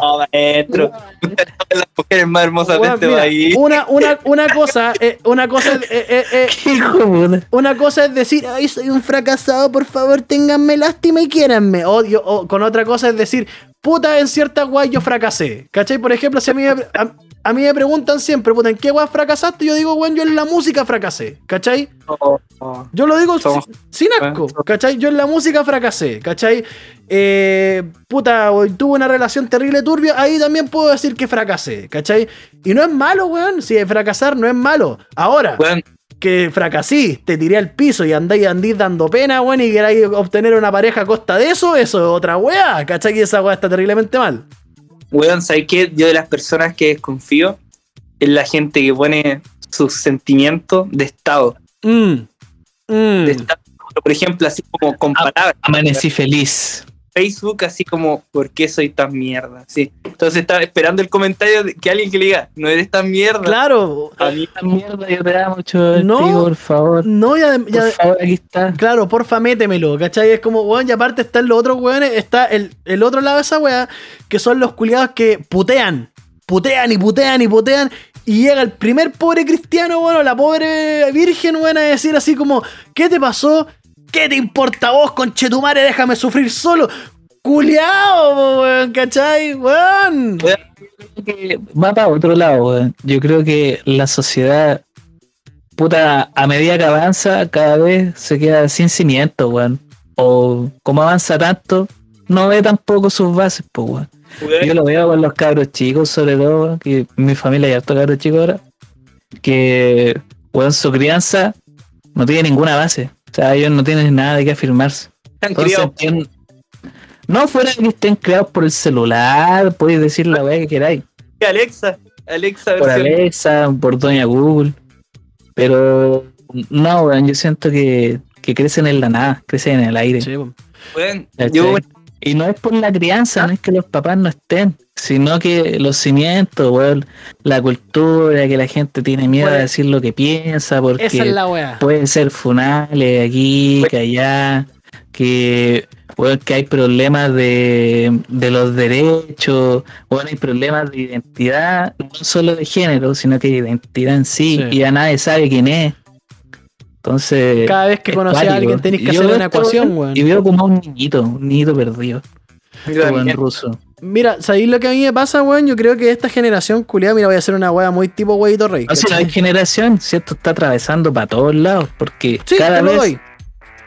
No, maestro. Usted es las mujeres más hermosas de weón, este mira, país. una, una, una cosa, eh, una cosa, eh, eh, eh, de puta. Una cosa es decir, ay, soy un fracasado, por favor, ténganme lástima y quiéranme. O, yo- o con otra cosa es decir, puta, en cierta guay yo fracasé. ¿Cachai? Por ejemplo, si a mí me, a, a mí me preguntan siempre, puta, ¿en qué guay fracasaste? Yo digo, weón, yo en la música fracasé. ¿Cachai? Oh, oh. Yo lo digo Somos- sin, sin asco, ¿cachai? Yo en la música fracasé, ¿cachai? Eh, puta, tuve una relación terrible turbia, ahí también puedo decir que fracasé, ¿cachai? Y no es malo, weón, si fracasar no es malo. Ahora, que fracasís, te tiré al piso y andáis andís dando pena, weón, y queráis obtener una pareja a costa de eso, eso es otra weá, ¿cachai? Que esa weá está terriblemente mal. Weón, ¿sabes qué? Yo de las personas que desconfío es la gente que pone sus sentimientos de estado. Mm. Mm. De estado. Por ejemplo, así como con palabras. Amanecí feliz. Facebook así como, ¿por qué soy tan mierda? Sí. Entonces estaba esperando el comentario de que alguien que le diga, no eres tan mierda. Claro. A mí Esta mierda yo te amo mucho. No. No. por favor. No, ya, ya- Por favor, aquí está. Claro, porfa, métemelo, ¿cachai? Es como, weón, y aparte están los otros weones, está el, el otro lado de esa weá, que son los culiados que putean, putean y putean y putean, y llega el primer pobre cristiano, bueno, la pobre virgen, weón, a decir así como, ¿qué te pasó? ¿Qué te importa vos, conchetumare? Déjame sufrir solo. Culeado, weón, ¿cachai? Weón. que va para otro lado, weón. Yo creo que la sociedad, puta, a medida que avanza, cada vez se queda sin cimiento, weón. O como avanza tanto, no ve tampoco sus bases, pues, weón. Yo lo veo con los cabros chicos, sobre todo, que mi familia hay harto cabros chicos ahora, que, weón, su crianza no tiene ninguna base. O sea, ellos no tienen nada de qué afirmarse. están Entonces, criados. no fuera que estén creados por el celular, podéis decir la weá que queráis Alexa, Alexa por versión- Alexa, por Doña Google. Pero no, weón, yo siento que, que crecen en la nada, crecen en el aire. Sí, ¿cachai? yo, Y no es por la crianza, no es que los papás no estén, sino que los cimientos, weón, la cultura, que la gente tiene miedo Bueno, de decir lo que piensa, porque Esa es la weá. pueden ser funales aquí, que allá, que, weón, que hay problemas de, de los derechos, bueno, hay problemas de identidad, no solo de género, sino que de identidad en sí, Sí. y ya nadie sabe quién es. Entonces, Cada vez que es conocí a alguien tenés que hacer una ecuación, weón. Y veo como a un niñito, un niñito perdido, yo como en también. ruso. Mira, ¿sabéis lo que a mí me pasa, weón? Yo creo que esta generación culiada, mira, voy a hacer una weá muy tipo huevito rey. ¿cachai? hay generación, si esto está atravesando para todos lados, porque Sí, cada te lo vez doy.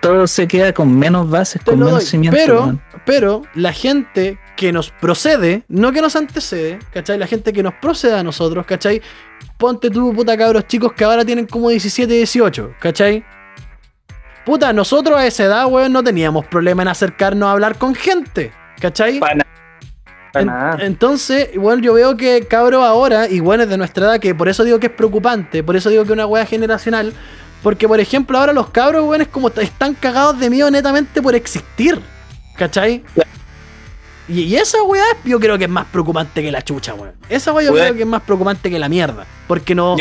Todo se queda con menos bases, Te con menos doy. cimientos. Pero, pero la gente que nos procede, no que nos antecede, ¿cachai? La gente que nos procede a nosotros, ¿cachai? Ponte tú, puta cabros chicos que ahora tienen como 17, 18, ¿cachai? Puta, nosotros a esa edad, weón, no teníamos problema en acercarnos a hablar con gente, ¿cachai? Pa' nada. Pa' En- nada. entonces, igual yo veo que cabros ahora, y bueno, es de nuestra edad, que por eso digo que es preocupante, por eso digo que es una wea generacional, porque por ejemplo ahora los cabros, weón, es como están cagados de miedo netamente por existir, ¿cachai? Y, y esa weá yo creo que es más preocupante que la chucha, weón. Esa weá yo creo que es más preocupante que la mierda, porque no...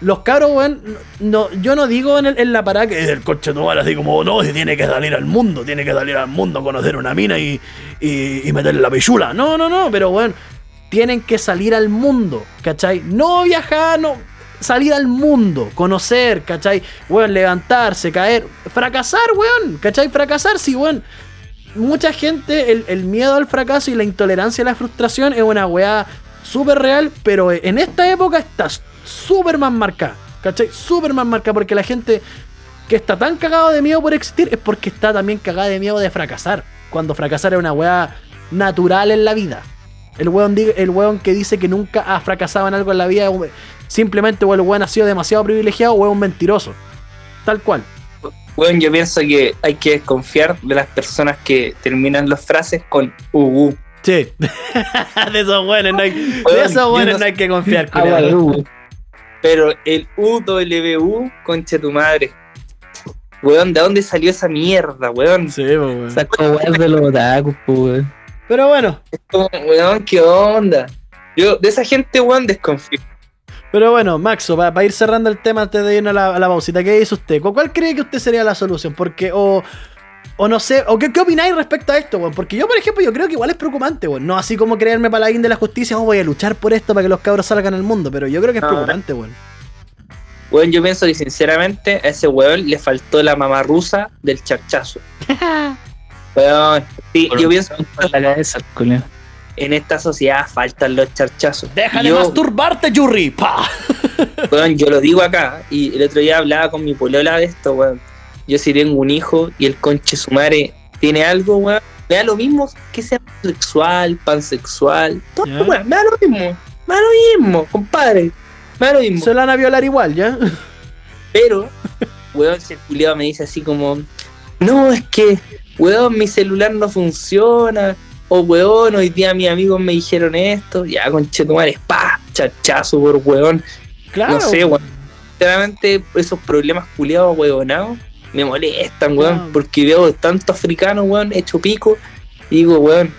Los cabros, weón, no, yo no digo en, el- en la parada que el coche no así como, no, si tiene que salir al mundo, tiene que salir al mundo, conocer una mina y, y, y meterle la pichula. No, no, no, pero weón, tienen que salir al mundo, ¿cachai? No viajar, no. Salir al mundo, conocer, ¿cachai? Weón, levantarse, caer, fracasar, weón, ¿cachai? Fracasar, sí, weón. Mucha gente, el, miedo al fracaso y la intolerancia a la frustración es una weá súper real, pero en esta época está súper más marcada, ¿cachai? Súper más marcada porque la gente que está tan cagado de miedo por existir es porque está también cagada de miedo de fracasar. Cuando fracasar es una weá natural en la vida. El weón, el weón que dice que nunca ha fracasado en algo en la vida, simplemente o el weón ha sido demasiado privilegiado o es un mentiroso. Tal cual. Weón, yo pienso que hay que desconfiar de las personas que terminan las frases con UU. Sí. de esos weones no hay, de Weón, esos weones no no hay que confiar, Hugo. Pero el UWU, conche tu madre. Weón, ¿de dónde salió esa mierda, weón? Sí, po, weón. Sacó weas de los otakus, po, weón. Pero bueno, Es como, weón, ¿qué onda? Yo, de esa gente, weón, desconfío. pero bueno, Maxo, para ir cerrando el tema antes de irnos a la, a la pausita, ¿qué dice usted? ¿Cu- ¿Cuál cree que usted sería la solución? Porque, o, o no sé, o qué, qué opináis respecto a esto, weón? Porque yo, por ejemplo, yo creo que igual es preocupante, weón. No así como creerme paladín de la justicia, oh, voy a luchar por esto para que los cabros salgan al mundo, pero yo creo que es No. preocupante, weón. Weón, yo pienso que sinceramente a ese weón le faltó la mamá rusa del charchazo. weón, sí, yo pienso la cabeza, culiao. en esta sociedad faltan los charchazos. Deja de yo, masturbarte, Yurri. ¡Pa! weón, yo lo digo acá, y el otro día hablaba con mi polola de esto, weón. Yo si tengo un hijo y el conche su madre tiene algo, weón, me da lo mismo que sea sexual, pansexual, todo, Ya. weón, me da lo mismo, me da lo mismo, compadre, me da lo mismo. Se la van a violar igual, ¿ya? Pero, weón, si el culiao me dice así como, no, es que, weón, mi celular no funciona, o weón, hoy día mis amigos me dijeron esto, ya, conchetumare, pa, chachazo por weón, Claro. no sé, weón. sinceramente, esos problemas culiados, huevonados, me molestan, weón, porque veo tanto africano, weón, hecho pico, y digo, weón,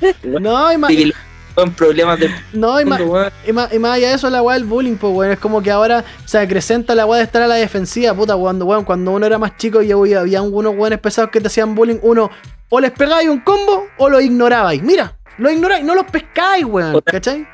No, y weón, problemas del no, y más, y más, y más allá de eso, la weá del bullying, pues, weón. Es como que ahora se acrecenta la weá de estar a la defensiva, puta, cuando, weón, cuando uno era más chico y había, había unos weones pesados que te hacían bullying, uno o les pegáis un combo o los ignorabais. Mira, los ignoráis, no los pescáis, weón. ¿cachai?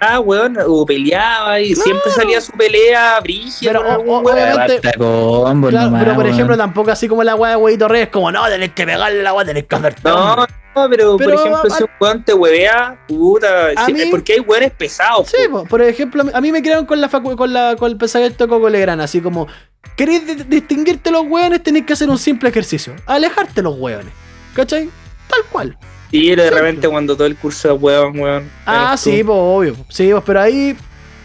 Ah, weón, o peleaba y siempre salía su pelea brígida. Pero, con o- algún o- weón. obviamente- Basta combo Claro, nomás, pero por weón. ejemplo, tampoco así como la weá de Huevito Reyes, como no, tenés que pegarle la weá, tenés que hacerte No, hombre". no, pero, Pero, por ejemplo, a- si un weón te huevea, puta, mí- porque hay weones pesados. Sí, po, por ejemplo, a mí me crearon con la facu- con la con el pensamiento de Coco Legrand, así como querés di- distinguirte los hueones, tenés que hacer un simple ejercicio, alejarte los hueones. ¿Cachai? Tal cual. Sí, de Sí, repente cuando todo el curso de huevón, weón. Ah, sí, pues obvio. Sí, pues, pero ahí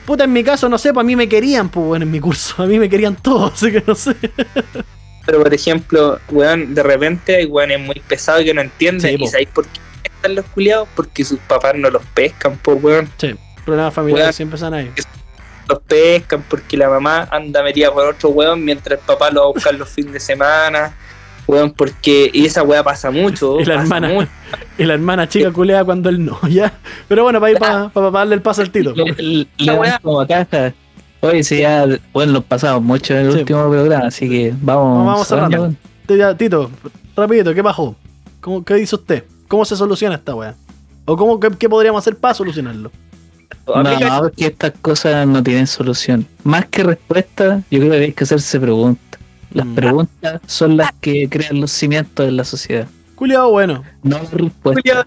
puta en mi caso no sé, pues a mí me querían, pues bueno, en mi curso, a mí me querían todos, así que no sé. Pero por ejemplo, weón, de repente hay weones muy pesados que no entienden. Sí, po. ¿Y sabéis por qué están los culiados? Porque sus papás no los pescan, pues weón. Sí, problemas familiares siempre están ahí. Los pescan porque la mamá anda metida con otro weón mientras el papá lo va a buscar los fines de semana. Weón, porque. Y esa weá pasa mucho. Y la pasa hermana. mucho. Y la hermana chica culea cuando él no, ya. Pero bueno, para ir para darle el paso al tito. La weá. como caja. Oye, sí, ya, bueno, lo pasamos mucho en el Sí. último programa, así que vamos, Vamos cerrando. Tito, rapidito, ¿qué bajó? ¿Cómo, ¿Qué dice usted? ¿Cómo se soluciona esta weá? ¿O cómo, qué, qué podríamos hacer para solucionarlo? Aplica- No, porque estas cosas no tienen solución. Más que respuesta, yo creo que hay que hacerse preguntas. Las Mm. preguntas son las que crean los cimientos de la sociedad. Culiado bueno. No las respuestas. Culiao,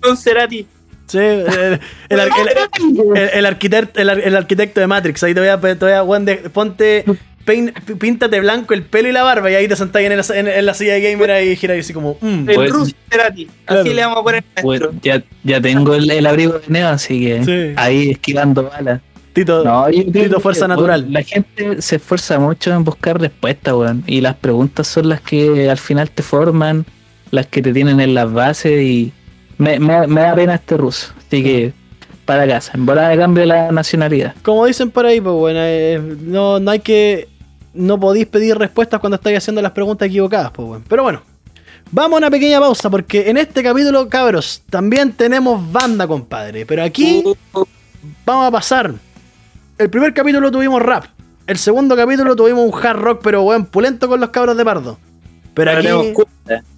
con Cerati. Sí, el, el, ar- el- el- el arquitecto, el, ar- el arquitecto de Matrix. Ahí te voy a, te voy a weón, de- ponte, pein- píntate blanco el pelo y la barba y ahí te sentás en, el- en- en la silla de gamer ahí y giras así como, mm. El Pues- ruso Cerati. Claro. Así le vamos a poner Pues, nuestro. ya, ya tengo el, el abrigo de Neo, así que Sí. ahí esquivando balas. Tito, No, Tito fuerza natural. La gente se esfuerza mucho en buscar respuestas, weón. Y las preguntas son las que al final te forman, las que te tienen en las bases y me, me- me da pena este ruso. Así que para casa, en volada de cambio la nacionalidad. como dicen por ahí, pues bueno, eh, no, no hay que. No podéis pedir respuestas cuando estáis haciendo las preguntas equivocadas, pues bueno. Pero bueno, vamos a una pequeña pausa porque en este capítulo, cabros, también tenemos banda, compadre. Pero aquí Uh, vamos a pasar. El primer capítulo tuvimos rap. El segundo capítulo tuvimos un hard rock, pero weón, pulento con los cabros de pardo. Pero aquí.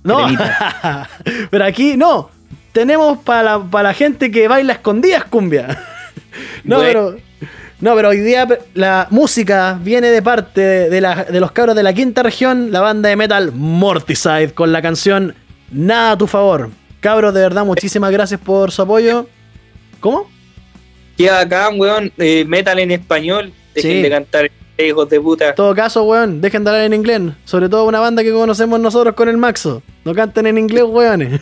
No, pero aquí no. Tenemos para la, la gente que baila escondidas cumbia. No, Bueno. pero. No, pero hoy día la música viene de parte de, de la- de los cabros de la quinta región, la banda de metal Mortiside, con la canción Nada a tu favor. Cabros, de verdad, muchísimas gracias por su apoyo. ¿Cómo? Qué bacán, weón. eh, metal en español. Dejen Sí. de cantar, hijos de puta. En todo caso, weón, dejen de hablar en inglés. Sobre todo una banda que conocemos nosotros con el Maxo. No canten en inglés, weones.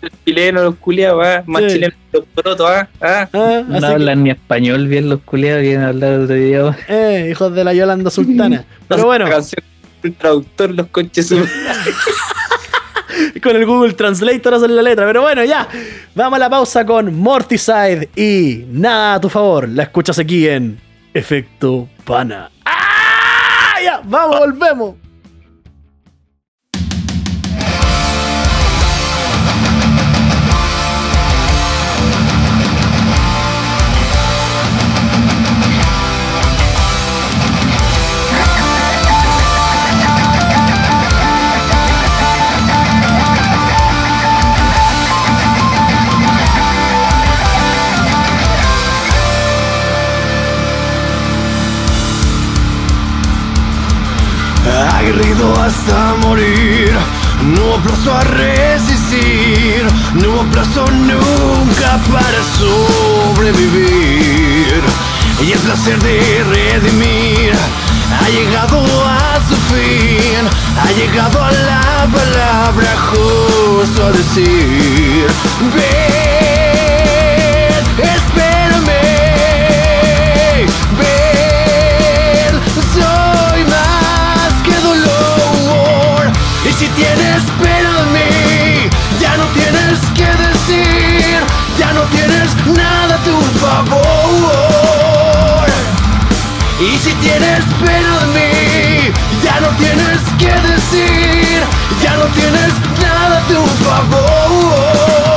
Los chilenos, los culiados, ah. Más Sí. chilenos que los porotos, ah. ah. Ah, No así que- hablan ni español bien los culiados, quieren hablar otro idioma. eh, hijos de la Yolanda Sultana. Pero bueno. La canción el traductor, los conches. Con el Google Translator hacen la letra. Pero bueno, ya. Vamos a la pausa con Mortiside y nada a tu favor. La escuchas aquí en Efecto Pana. ¡Ah! Ya, vamos, volvemos. Aguerrido hasta morir. No aplazo a resistir, no aplazo nunca para sobrevivir. Y el placer de redimir ha llegado a su fin, ha llegado a la palabra justo a decir: Ven, ya no tienes nada a tu favor. Y si tienes pena de mí, ya no tienes que decir, ya no tienes nada a tu favor.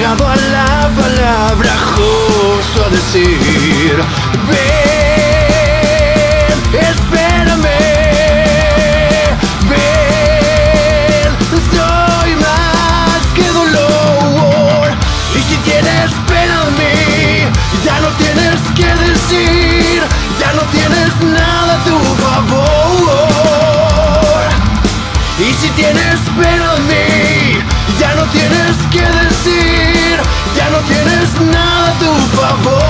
Llegado a la palabra justo a decir, ven, a tu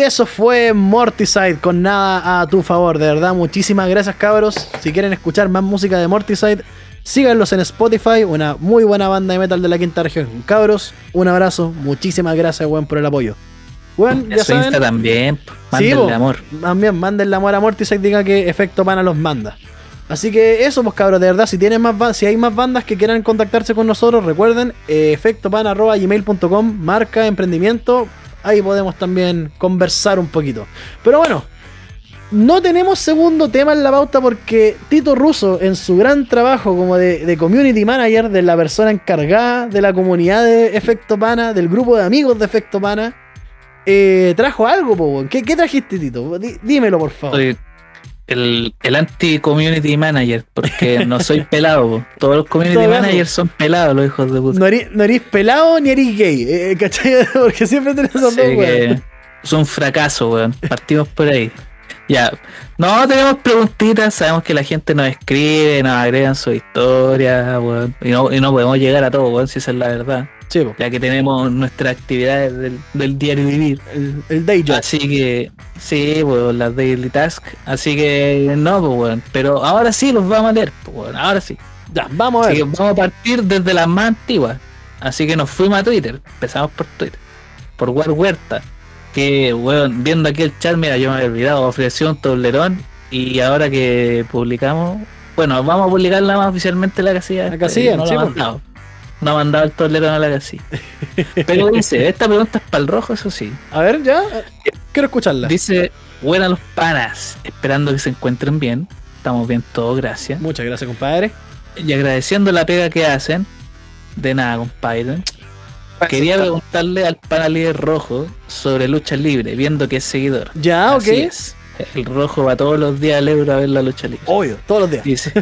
Y eso fue Mortiside con nada a tu favor. De verdad, muchísimas gracias, cabros. Si quieren escuchar más música de Mortiside, síganlos en Spotify. Una muy buena banda de metal de la quinta región. Cabros, un abrazo. Muchísimas gracias, weón, por el apoyo. Weón, ya Eso Insta saben. también. Sí, Mándenle po. amor. También mándenle amor a Mortiside, diga que Efecto Pana los manda. Así que eso, pues cabros, de verdad, si tienen más si hay más bandas que quieran contactarse con nosotros, recuerden, eh, efectopana.gmail.com, marca, emprendimiento, ahí podemos también conversar un poquito. Pero bueno, no tenemos segundo tema en la pauta porque Tito Russo, en su gran trabajo como de, community manager, de la persona encargada de la comunidad de Efecto Pana, del grupo de amigos de Efecto Pana, eh, trajo algo, po. ¿Qué, ¿Qué trajiste, Tito? Dímelo, por favor. El, el anti-community manager, porque no soy pelado. po. Todos los community Todo managers son pelados, los hijos de puta. No eres, no pelado ni eres gay, eh, ¿cachai? Porque siempre tenés esos dos, weón. es un fracaso, weón. Partimos por ahí. Ya. No, tenemos preguntitas. Sabemos que la gente nos escribe, nos agregan su historia, weón. Y no, y no podemos llegar a todo, weón, si esa es la verdad. Sí. Ya que tenemos nuestras actividades del, del diario vivir. El, el day job. Así que, sí, pues las daily task. Así que, no, pues, weón. Pero ahora sí los vamos a leer, pues, weón. Ahora sí. Ya, vamos a Así ver. que vamos a partir desde las más antiguas. Así que nos fuimos a Twitter. Empezamos por Twitter. Por War Huerta. Que, weón, viendo aquí el chat, mira, yo me había olvidado, ofreció un tablerón. Y ahora que publicamos, bueno, vamos a publicarla más oficialmente en la casilla. La casilla, no sí, lo ha pues. mandado. No ha mandado el tablerón a la casilla. Pero dice, esta pregunta es para el rojo, eso sí. A ver, ya. Quiero escucharla. Dice, buenas los panas, esperando que se encuentren bien. Estamos bien todos, gracias. Muchas gracias, compadre. Y agradeciendo la pega que hacen. De nada, compadre. Quería preguntarle al pana líder rojo sobre lucha libre, viendo que es seguidor. Ya, Así ok. es. El rojo va todos los días al euro a ver la lucha libre. Obvio, todos los días. Dice,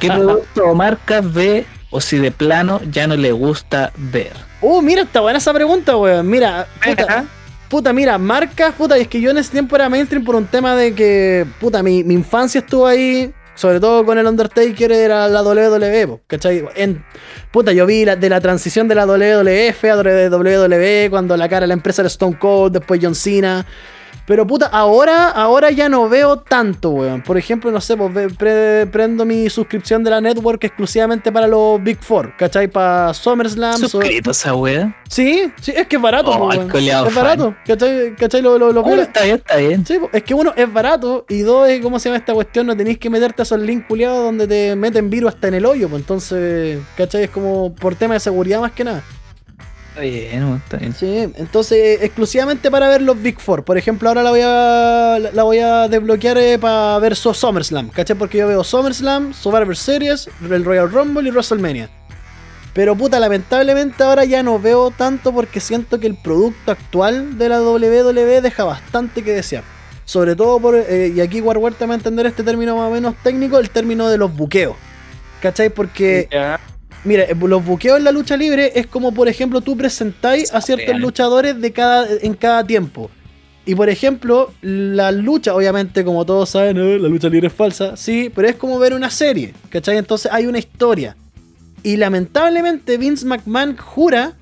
¿qué producto o marca ve o si de plano ya no le gusta ver? Uh, mira, está buena esa pregunta, weón. Mira, puta, puta, mira, marcas, puta, y es que yo en ese tiempo era mainstream por un tema de que, puta, mi, mi infancia estuvo ahí, sobre todo con el Undertaker, era la WWE, po, ¿cachai? En, puta, yo vi la- de la transición de la WWF a WWE, cuando la cara de la empresa era Stone Cold, después John Cena. Pero puta, ahora, ahora ya no veo tanto, weón. Por ejemplo, no sé, pues pre- prendo mi suscripción de la network exclusivamente para los Big Four, ¿cachai? Para SummerSlam. Suscrito esa wea. Sí, sí, es que es barato, Oh, po, el weón. Es barato, ¿cachai? ¿Cachai? Lo, lo, lo Oh, está bien, está bien. Sí, po, es que uno es barato y dos es, ¿cómo se llama esta cuestión? No tenéis que meterte a esos links culiados donde te meten virus hasta en el hoyo, pues entonces, ¿cachai? Es como por tema de seguridad más que nada. Está bien, está bien. Sí, entonces exclusivamente para ver los Big Four. Por ejemplo, ahora la voy a, la voy a desbloquear eh, para ver su SummerSlam, ¿cachai? Porque yo veo SummerSlam, Survivor Series, el Royal Rumble y WrestleMania. Pero puta, lamentablemente ahora ya no veo tanto porque siento que el producto actual de la WWE deja bastante que desear. Sobre todo por, eh, y aquí Warware te va a entender este término más o menos técnico, el término de los buqueos. ¿Cachai? Porque. Mira, eh, los buqueos en la lucha libre es como, por ejemplo, tú presentáis a ciertos Real. luchadores de cada, en cada tiempo. Y por ejemplo, la lucha, obviamente, como todos saben, eh, la lucha libre es falsa, sí, pero es como ver una serie, ¿cachai? Entonces hay una historia. Y lamentablemente Vince McMahon jura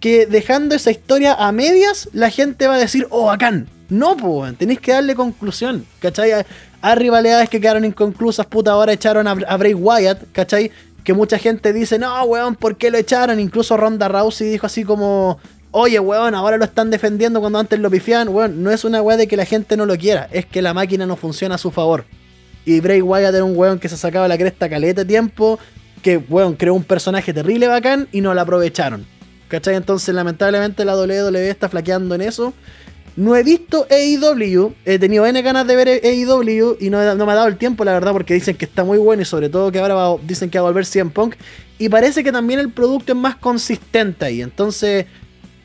que dejando esa historia a medias, la gente va a decir, oh, bacán. No, pues, tenéis que darle conclusión, ¿cachai? Hay, hay rivalidades que quedaron inconclusas, puta, ahora echaron a, a Bray Wyatt, ¿cachai? Que mucha gente dice, no, weón, ¿por qué lo echaron? Incluso Ronda Rousey dijo así como, oye, weón, ahora lo están defendiendo cuando antes lo pifiaban. Weón, no es una weá de que la gente no lo quiera, es que la máquina no funciona a su favor. Y Bray Wyatt era un weón que se sacaba la cresta caleta de tiempo, que, weón, creó un personaje terrible bacán y no lo aprovecharon. ¿Cachai? Entonces, lamentablemente, la WWE está flaqueando en eso. No he visto AEW, he tenido N ganas de ver AEW y no, no me ha dado el tiempo, la verdad, porque dicen que está muy bueno y sobre todo que ahora dicen que va a volver CM Punk. Y parece que también el producto es más consistente ahí. Entonces,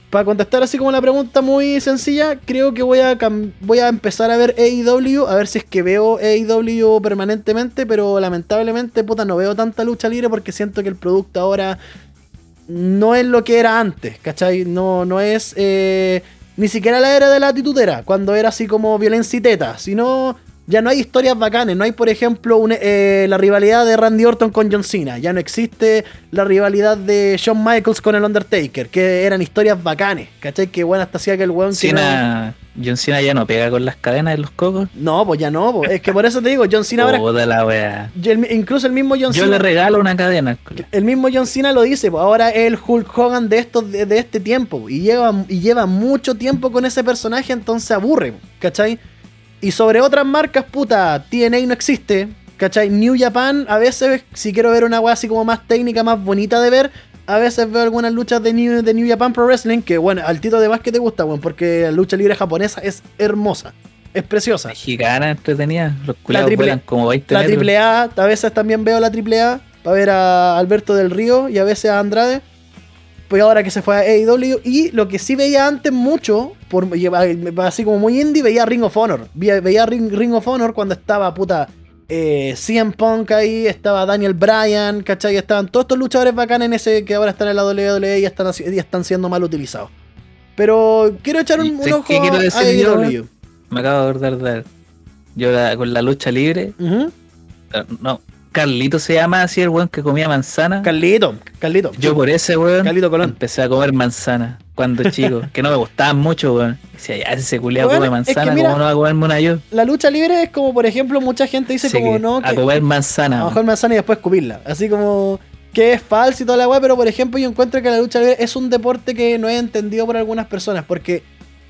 para contestar así como la pregunta muy sencilla, creo que voy a, voy a empezar a ver AEW, a ver si es que veo AEW permanentemente, pero lamentablemente, puta, no veo tanta lucha libre porque siento que el producto ahora no es lo que era antes, ¿cachai? No, no es eh, ni siquiera la era de la titutera, cuando era así como violencia y teta, sino ya no hay historias bacanes, no hay por ejemplo eh, la rivalidad de Randy Orton con John Cena, ya no existe la rivalidad de Shawn Michaels con el Undertaker, que eran historias bacanes, ¿cachai? Que bueno, hasta hacía que el weón no- Cena, John Cena ya no pega con las cadenas de los cocos. No, pues ya no, pues, es que por eso te digo, John Cena ahora... La wea. el- incluso el mismo John Yo Cena... le regalo una cadena. El mismo John Cena lo dice, pues ahora es el Hulk Hogan de estos de, de este tiempo y lleva y lleva mucho tiempo con ese personaje, entonces aburre, ¿cachai? Y sobre otras marcas, puta, TNA no existe, ¿cachai? New Japan, a veces si quiero ver una weá así como más técnica, más bonita de ver, a veces veo algunas luchas de New, de New Japan Pro Wrestling, que bueno, al tito de más que te gusta, weón, porque la lucha libre japonesa es hermosa, es preciosa. Mexicana entretenida. Los culiados triple- vuelan como 20 La metros. AAA, a veces también veo la AAA para ver a Alberto del Río y a veces a Andrade. Pues ahora que se fue a AEW. Y lo que sí veía antes mucho, por, así como muy indie, veía Ring of Honor. Veía, veía Ring, Ring of Honor cuando estaba puta eh, CM Punk ahí, estaba Daniel Bryan, ¿cachai? Estaban todos estos luchadores bacanes en ese que ahora están en la WWE y están, y están siendo mal utilizados. Pero quiero echar un, ¿Y un ojo qué quiero a decir yo? AEW. Me acabo de acordar de. Yo la- con la lucha libre. No, Carlito se llama así el weón que comía manzana. Carlito, Carlito. Yo por ese weón Carlito Colón. empecé a comer manzana cuando chico, que no me gustaban mucho, weón. Decía, ya ese culiado Bueno, come es que manzana, mira- ¿cómo no va a comerme una yo? la lucha libre es como, por ejemplo, mucha gente dice como que, no, a que comer a manzana. lo mejor manzana y después escupirla. Así como que es falso y toda la weá, pero por ejemplo yo encuentro que la lucha libre es un deporte que no es entendido por algunas personas, porque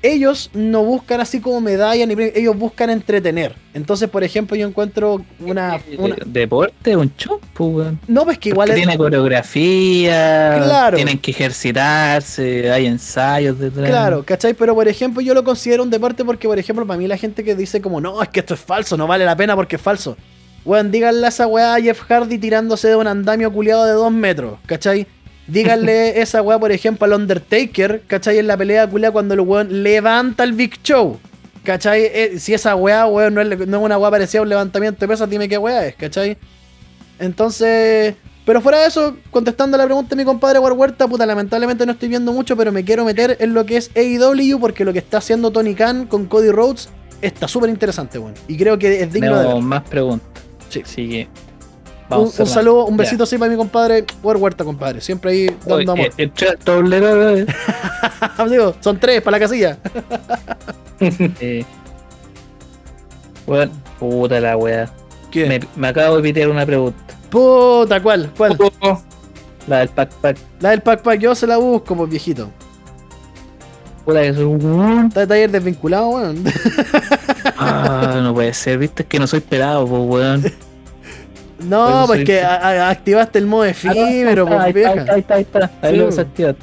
ellos no buscan así como medallas, ni ellos buscan entretener. Entonces, por ejemplo, yo encuentro una... una- Deporte, un show, pues, no, pues que igual es... tiene coreografía, Claro. tienen que ejercitarse, hay ensayos detrás. Claro, ¿cachai? Pero por ejemplo, yo lo considero un deporte porque, por ejemplo, para mí la gente que dice como, no, es que esto es falso, no vale la pena porque es falso. Weón, díganle a esa weá a Jeff Hardy tirándose de un andamio culiado de dos metros, ¿cachai? Díganle esa weá, por ejemplo, al Undertaker, ¿cachai? En la pelea culiada cuando el weón levanta el Big Show, ¿Cachai? Eh, si esa weá, weón, no es, no es una weá parecida a un levantamiento de pesas, dime qué weá es, ¿cachai? Entonces. Pero fuera de eso, contestando la pregunta de mi compadre War Huerta, puta, lamentablemente no estoy viendo mucho, pero me quiero meter en lo que es AEW porque lo que está haciendo Tony Khan con Cody Rhodes está súper interesante, weón. Y creo que es digno de ver. más preguntas. Sí. Así Un, saludo, un besito así para mi compadre War Huerta, compadre. Siempre ahí Oye, dando amor. eh, entré al tablero, eh. Digo, son tres para la casilla. Eh, Bueno, puta la wea. Me, me acabo de pitear una pregunta. Puta, ¿cuál? ¿Cuál? La del pack pack. La del pack pack, yo se la busco, pues viejito. Puta que soy un. Está taller desvinculado, weón. Ah, no puede ser, viste es que no soy pelado, pues weón. No, Pues que activaste el modo efímero, ahí, está, ahí está, ahí está, ahí está. Ahí Sí, lo desactivaste.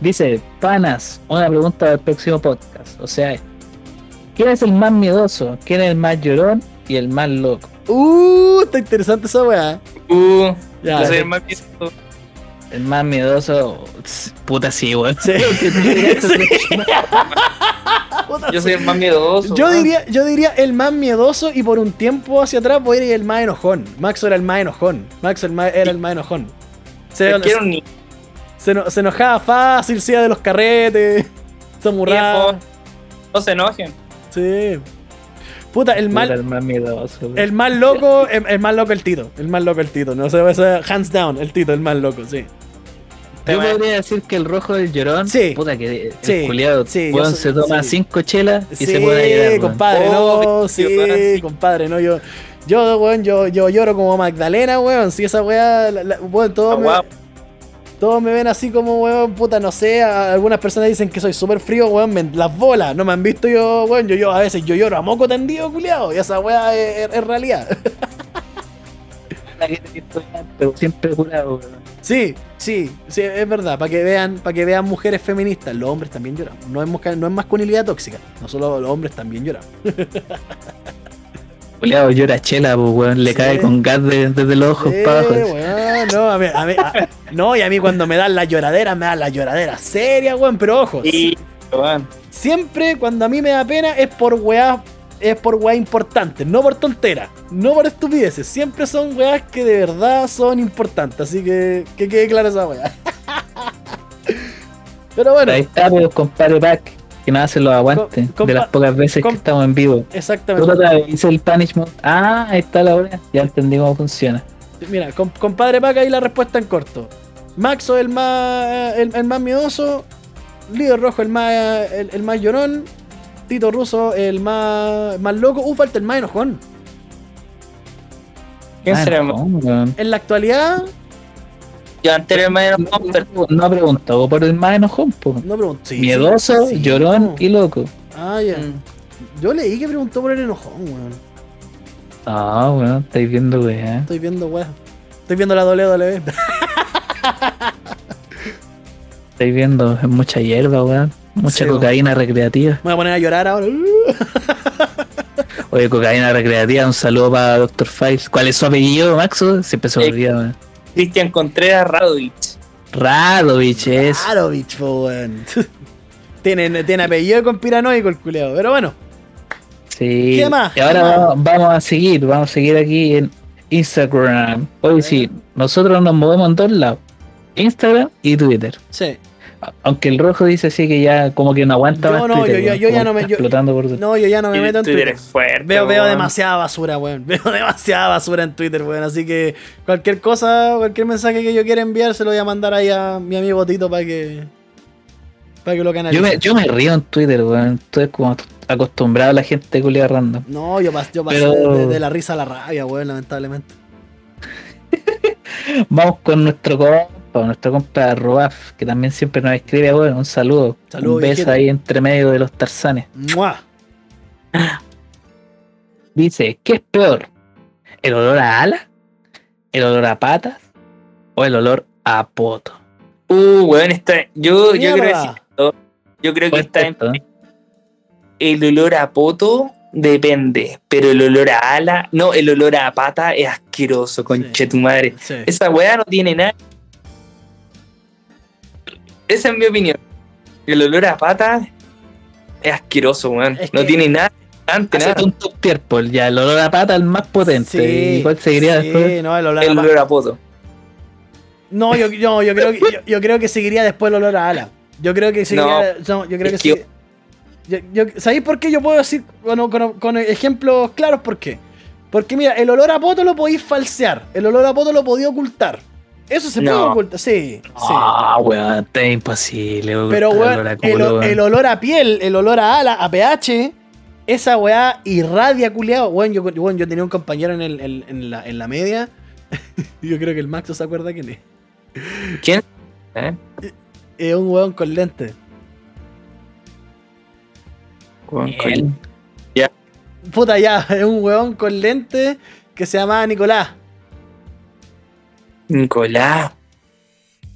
Dice, panas, una pregunta del próximo podcast. O sea, ¿quién es el más miedoso? ¿Quién es el más llorón y el más loco? Uh, está interesante esa weá. uh, Ya, yo soy el más viejo. El más miedoso, puta sí, weón. Sí. Yo soy el más miedoso. Yo diría, yo diría el más miedoso y por un tiempo hacia atrás voy a ir el más enojón. Max era el más enojón. Max el más- era el más enojón. Se, niño. se eno- se enojaba fácil, se iba de los carretes, se amurraba. No se enojen. Sí. Puta, el mal, el más miedoso. el más loco, el, el más loco el Tito. El más loco el Tito. No sé, hands down, el Tito, el más loco, sí. Yo Tema- podría decir que el rojo del llorón, Sí. puta que Sí, el culiado, sí, weón, se toma sí. cinco chelas y sí, se puede llorar. weón. compadre, Oh, no, sí, sí. compadre, no, yo, yo, weón, yo, yo lloro como Magdalena, weón, si esa weá, la- la- weón, todos, Ah, me, todos me ven así como, weón, puta, no sé, algunas personas dicen que soy súper frío, weón, me- las bolas, no me han visto yo, weón, yo, yo a veces yo lloro a moco tendido, culiado, y esa weá es, es- es realidad. Pero siempre curado. Sí, sí, sí, es verdad, para que vean, para que vean mujeres feministas, los hombres también lloran, no es, no es masculinidad tóxica, no solo los hombres también lloran. Culiado llora chela, pues, weón. Le Sí. cae con gas de- desde los ojos Sí, para abajo. weón, no, a mí, a mí- a- no, y a mí cuando me dan la lloradera, me dan la lloradera seria, weón, pero ojo, Y, weón. siempre cuando a mí me da pena es por weá, es por weá importantes, no por tonteras, no por estupideces, siempre son weás que de verdad son importantes, así que que quede clara esa weá. Pero bueno, Ahí está, pues, compadre Pac, que nos hace los aguantes Com- de las pocas veces que estamos en vivo. exactamente. Otra vez el punish mode. Ah, ahí está la hora. Ya entendí cómo funciona. Mira, com- compadre Paca, ahí la respuesta en corto. Maxo el más el, el más miedoso, Líder Rojo el más el, el más llorón, Tito Russo el más más loco, uh, falta el más enojón. ¿Quién Ah, será? En la actualidad, Yo antes era el más enojón, pero No, preguntado por el más enojón, no pregunto. sí, Miedoso, sí, sí, llorón no. y loco. Ah, ya. Mm. Yo leí que preguntó por el enojón, weón. Ah, weón, estáis viendo, weón. Estoy viendo, weón. Estoy viendo la WWE. Estáis viendo, es mucha hierba, weón. Mucha Sí, cocaína recreativa. Me voy a poner a llorar ahora. Oye, cocaína recreativa, un saludo para Dr. Files. ¿Cuál es su apellido, Maxo? Siempre se me Eh, olvida. Cristian Contreras Radovich. Radovich es. Claro, bicho, weón. tiene, tiene apellido conspiranoico el culeado. Pero bueno, Sí. ¿Qué más? Y ahora vamos, vamos a seguir, vamos a seguir aquí en Instagram. Hoy sí, nosotros nos movemos en dos lados. Instagram y Twitter. sí. Aunque el rojo dice así que ya como que no aguanta Yo más no, Twitter, yo- yo- weón, yo ya no me- explotando por No, yo ya no me meto en Twitter Twitter. es fuerte. Veo, veo demasiada basura, weón. Veo demasiada basura en Twitter, weón. Así que cualquier cosa, cualquier mensaje que yo quiera enviar, se lo voy a mandar ahí a mi amigo Tito para que. Para que lo canalice. yo, me, yo me río en Twitter, weón. Estoy como acostumbrado a la gente culia random. No, yo, pas- yo pasé Pero- de, de la risa a la rabia, weón, lamentablemente. Vamos con nuestro compa, nuestro compa Robaf, que también siempre nos escribe, weón. Un saludo. Saludo, un beso ahí entre medio de los tarzanes. ¡Mua! Dice, ¿qué es peor? ¿El olor a ala? ¿El olor a patas? ¿O el olor a poto? Uh, weón, está. Yo, yo creo que Yo creo que está en. El olor a poto depende, pero el olor a ala. No, el olor a pata es asqueroso, conche tu madre. Sí. Esa weá no tiene nada. Esa es mi opinión. El olor a pata es asqueroso, weón. Es no que- tiene nada. Antes, nada. un top tier, pues ya el olor a pata el más potente. ¿Y cuál seguiría sí, después? no, el olor a El pa- olor a poto. No, yo, yo, yo creo que, yo, yo creo que seguiría después el olor a ala. Yo creo que seguiría. No, yo creo que es que- sí. Yo, yo- ¿Sabéis por qué yo puedo decir con, con- con ejemplos claros por qué? Porque mira, el olor a poto lo podéis falsear, el olor a poto lo podéis ocultar. Eso se puede ocultar, sí, sí. Ah, weón, está imposible. weón, Pero weón, el, olor a piel, el olor a ala, a pH, esa weá irradia culiado. Weón, yo, weón, yo tenía un compañero en, el- en- en la, en la media. yo creo que el Max se acuerda quién es. ¿Quién? ¿Eh? Es un weón con lentes. Weón, con- Él. Puta ya, es un weón con lentes que se llamaba Nicolás. Nicolás.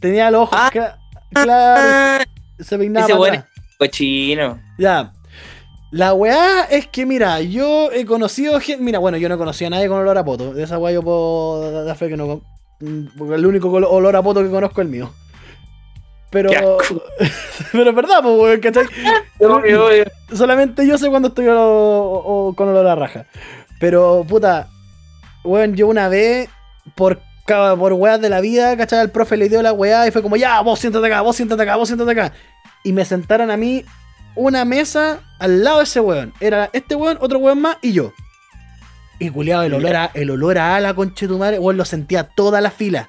Tenía los ojos Ah. cla- claros, Ah, se peinaba ese atrás. cochino. Ya. La weá es que, mira, yo he conocido gente. Mira, bueno, yo no conocía a nadie con olor a poto. De esa weá yo puedo dar fe que no. con- mm, Porque el único olor a poto que conozco es el mío. Pero. Pero es verdad, pues, weón, ¿cachai? Obvio, obvio. Solamente yo sé cuando estoy o- o- o con olor a raja. Pero, puta, weón, yo una vez, por, por weas de la vida, ¿cachai? El profe le dio la weá y fue como, ya, vos siéntate acá, vos siéntate acá, vos siéntate acá. Y me sentaron a mí una mesa al lado de ese weón. Era este weón, otro weón más y yo. Y culiado, el olor a, el olor a ala, conchetumare, weón, lo sentía toda la fila.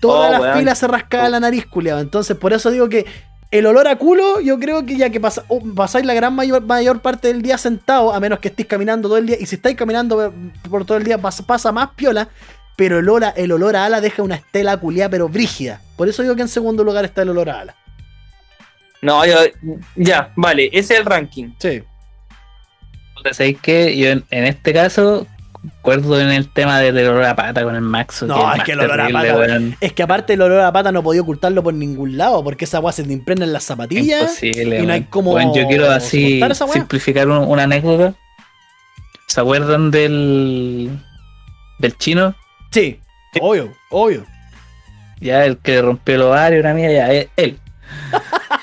Toda Oh, la weón. fila se rascaba la nariz, culiado. Entonces, por eso digo que el olor a culo, yo creo que ya que pasa, o pasáis la gran mayor, mayor parte del día sentado, a menos que estéis caminando todo el día, y si estáis caminando eh, por todo el día pasa, pasa más piola, pero el olor, a, el olor a ala deja una estela culiada, pero brígida. Por eso digo que en segundo lugar está el olor a ala. No, yo, ya, vale, ese es el ranking. Sí. ¿Sabéis qué? Yo en, en este caso, acuerdo en el tema del olor a pata con el Maxo. No, que es que el olor a pata. Es que aparte el olor a pata no podía ocultarlo por ningún lado, porque esa weá se te impregna en las zapatillas. Imposible. y no hay cómo Weón, yo quiero así simplificar un- una anécdota. ¿Se acuerdan del del chino? Sí, obvio, obvio. Ya el que rompió el ovario, una mía, ya, eh, él.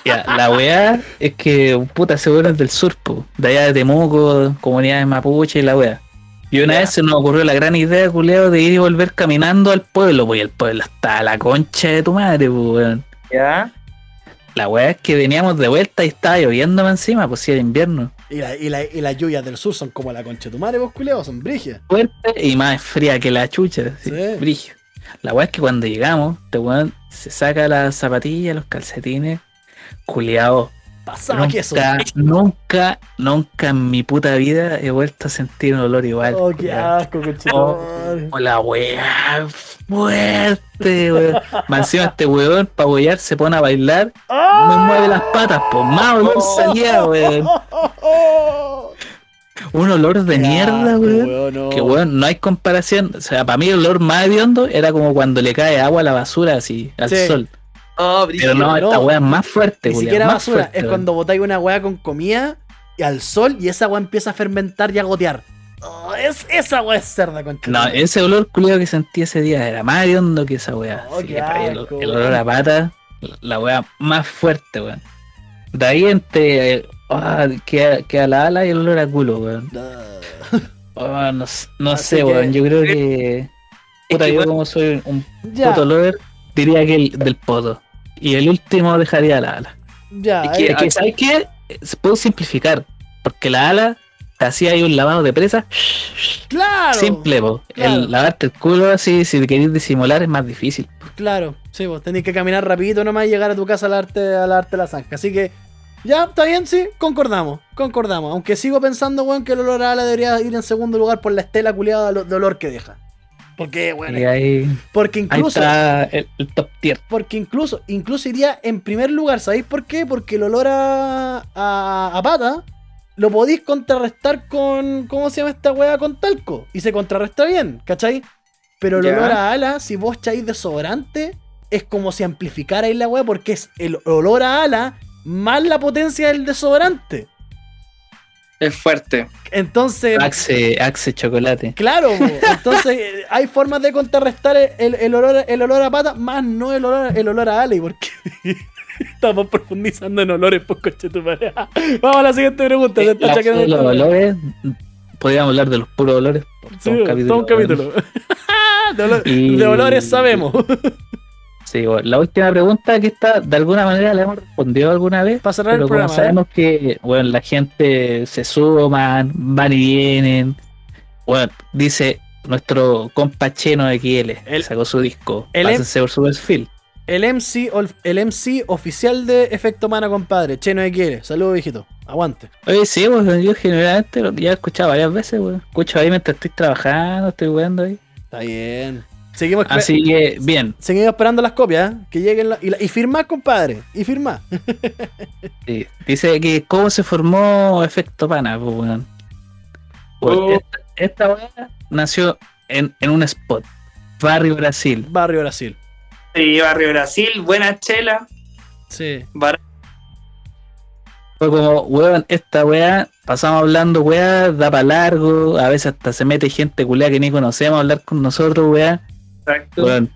Ya, la weá es que puta se es del sur, po, de allá de Temuco, comunidades mapuche y la weá. Y una Ya. vez se nos ocurrió la gran idea, culeo, de ir y volver caminando al pueblo, pues el pueblo está a la concha de tu madre, pues weón. Ya. La weá es que veníamos de vuelta y estaba lloviendo encima, pues si era invierno. Y, la- y la- y las lluvias del sur son como la concha de tu madre, vos culeo, son brigias. fuerte y más fría que la chucha. Sí, brillo. La weá es que cuando llegamos, este weón se saca las zapatillas, los calcetines, culiao. Pasaba que eso. Nunca, nunca, nunca en mi puta vida he vuelto a sentir un olor igual. Oh, qué asco, Oh, oh, la weá fuerte, weón. Encima este weón, para huear, se pone a bailar, me mueve las patas, pues más olor salía, weón. Un olor de mierda, weón. no. Que weón, no hay comparación. O sea, para mí el olor más hediondo era como cuando le cae agua a la basura así, al Sí. sol. Oh, Pero no, no. esta weá es más fuerte, Ni siquiera más basura, fuerte, es cuando botáis una weá con comida y al sol y esa weá empieza a fermentar y a gotear. Oh, es, esa weá es cerda, concha. No, ese olor culiado que sentí ese día era más hediondo que esa weá. Oh, el, olor a pata, la weá más fuerte, weón. De ahí entre eh, ah, queda, queda la ala y el olor a culo, weón. Ah, no, no sé, que- weón. Yo creo que. Puta, que, yo como soy un ya, poto lover, diría que el del poto. Y el último dejaría la ala. ya. Es que- eh, que, ¿sabes qué? Se puedo simplificar. Porque la ala te hacía ahí un lavado de presa. claro. Simple, po. claro. El lavarte el culo así, si te querés disimular, es más difícil. Claro, sí, vos tenés que caminar rapidito nomás y llegar a tu casa a lavarte, a lavarte la zanja. Así que, ya, está bien, sí, concordamos, concordamos. Aunque sigo pensando, weón, que el olor a ala debería ir en segundo lugar por la estela culiada de olor que deja. Porque, bueno, Y ahí, porque ahí incluso, está el, el top tier. porque incluso, incluso iría en primer lugar, ¿sabéis por qué? Porque el olor a, a, a pata lo podéis contrarrestar con, ¿cómo se llama esta weá? Con talco. Y se contrarresta bien, ¿cachai? Pero el Ya. olor a ala, si vos echáis desodorante, es como si amplificarais la weá porque es el olor a ala más la potencia del desodorante. Es fuerte. Entonces, Axe, Axe chocolate. claro, entonces eh, hay formas de contrarrestar el, el olor, el olor a pata, más no el olor, el olor a ala. ¿Y por qué? Estamos profundizando en olores, pues coche tu madre. Vamos a la siguiente pregunta. La- chaqueando los olores, podríamos hablar de los puros olores. Sí, todo un todo capítulo, un capítulo. de, olor- Y- de olores sabemos. Sí, bueno, la última pregunta que está, de alguna manera la hemos respondido alguna vez. Para cerrar Pero el como programa. ¿eh? sabemos que, bueno, la gente se suman, van y vienen. Bueno, dice nuestro compa Cheno de XL, El- sacó su disco. el- Pásense por su perfil. El MC, el MC oficial de Efecto Mana, compadre. Cheno de quiere. Saludos, viejito. Aguante. Oye, sí, pues yo generalmente lo- ya he escuchado varias veces, weón. Escucho ahí mientras estoy trabajando, estoy jugando ahí. Está bien. Seguimos, Así que, bien. seguimos esperando las copias. ¿eh? Que lleguen la- y, la- y firmar, compadre. Y firmar. Sí. Dice que cómo se formó Efecto Pana, pues, weón. Bueno, Oh. esta, esta weá nació en, en un spot. Barrio Brasil. Barrio Brasil. Sí, Barrio Brasil, buena chela. Sí. bar- Fue como, weón, esta weá, pasamos hablando, weá, da para largo, a veces hasta se mete gente culia que ni conocemos a hablar con nosotros, weá. Exacto. Weón,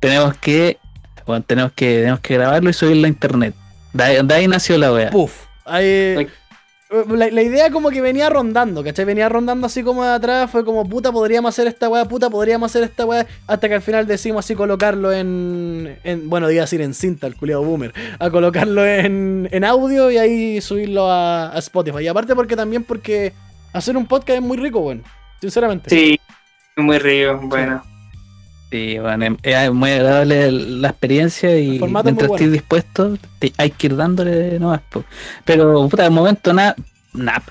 tenemos que, weón, tenemos que, tenemos que grabarlo y subirlo a internet. De ahí, de ahí nació la weá. Puf. Ahí- Ay. la, la idea como que venía rondando, ¿cachai? Venía rondando así como de atrás, fue como puta, podríamos hacer esta weá, puta, podríamos hacer esta weá, hasta que al final decimos así colocarlo en, en bueno, iba a decir en cinta, el culiado boomer, a colocarlo en, en audio y ahí subirlo a, a Spotify. Y aparte porque también porque hacer un podcast es muy rico, weón, sinceramente. Sí, muy río, bueno. Sí, bueno, es- muy agradable la experiencia y mientras bueno. estés dispuesto, te- hay que ir dándole nomás. po. Pero, puta, de momento, nada, nada.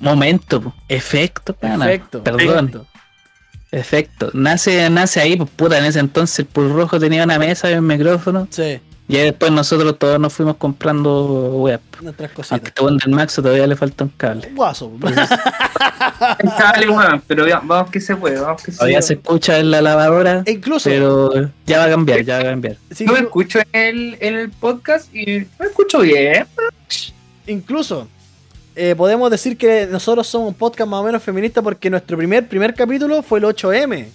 Momento, po. efecto, pana. Perfecto. Perdón, efecto. Nace, nace ahí, pues puta, en ese entonces el Pulp Rojo tenía una mesa y un micrófono. Sí, Y después nosotros todos nos fuimos comprando web. nuestras Aunque cositas. este del Maxo todavía le falta un cable. Guaso. Dale, weón, pero vamos que se puede, vamos que se Todavía se escucha en la lavadora, E incluso, pero ya va a cambiar, ya va a cambiar. sí, Yo me escucho en el, en el podcast y me escucho bien. incluso eh, podemos decir que nosotros somos un podcast más o menos feminista porque nuestro primer primer capítulo fue el 8M.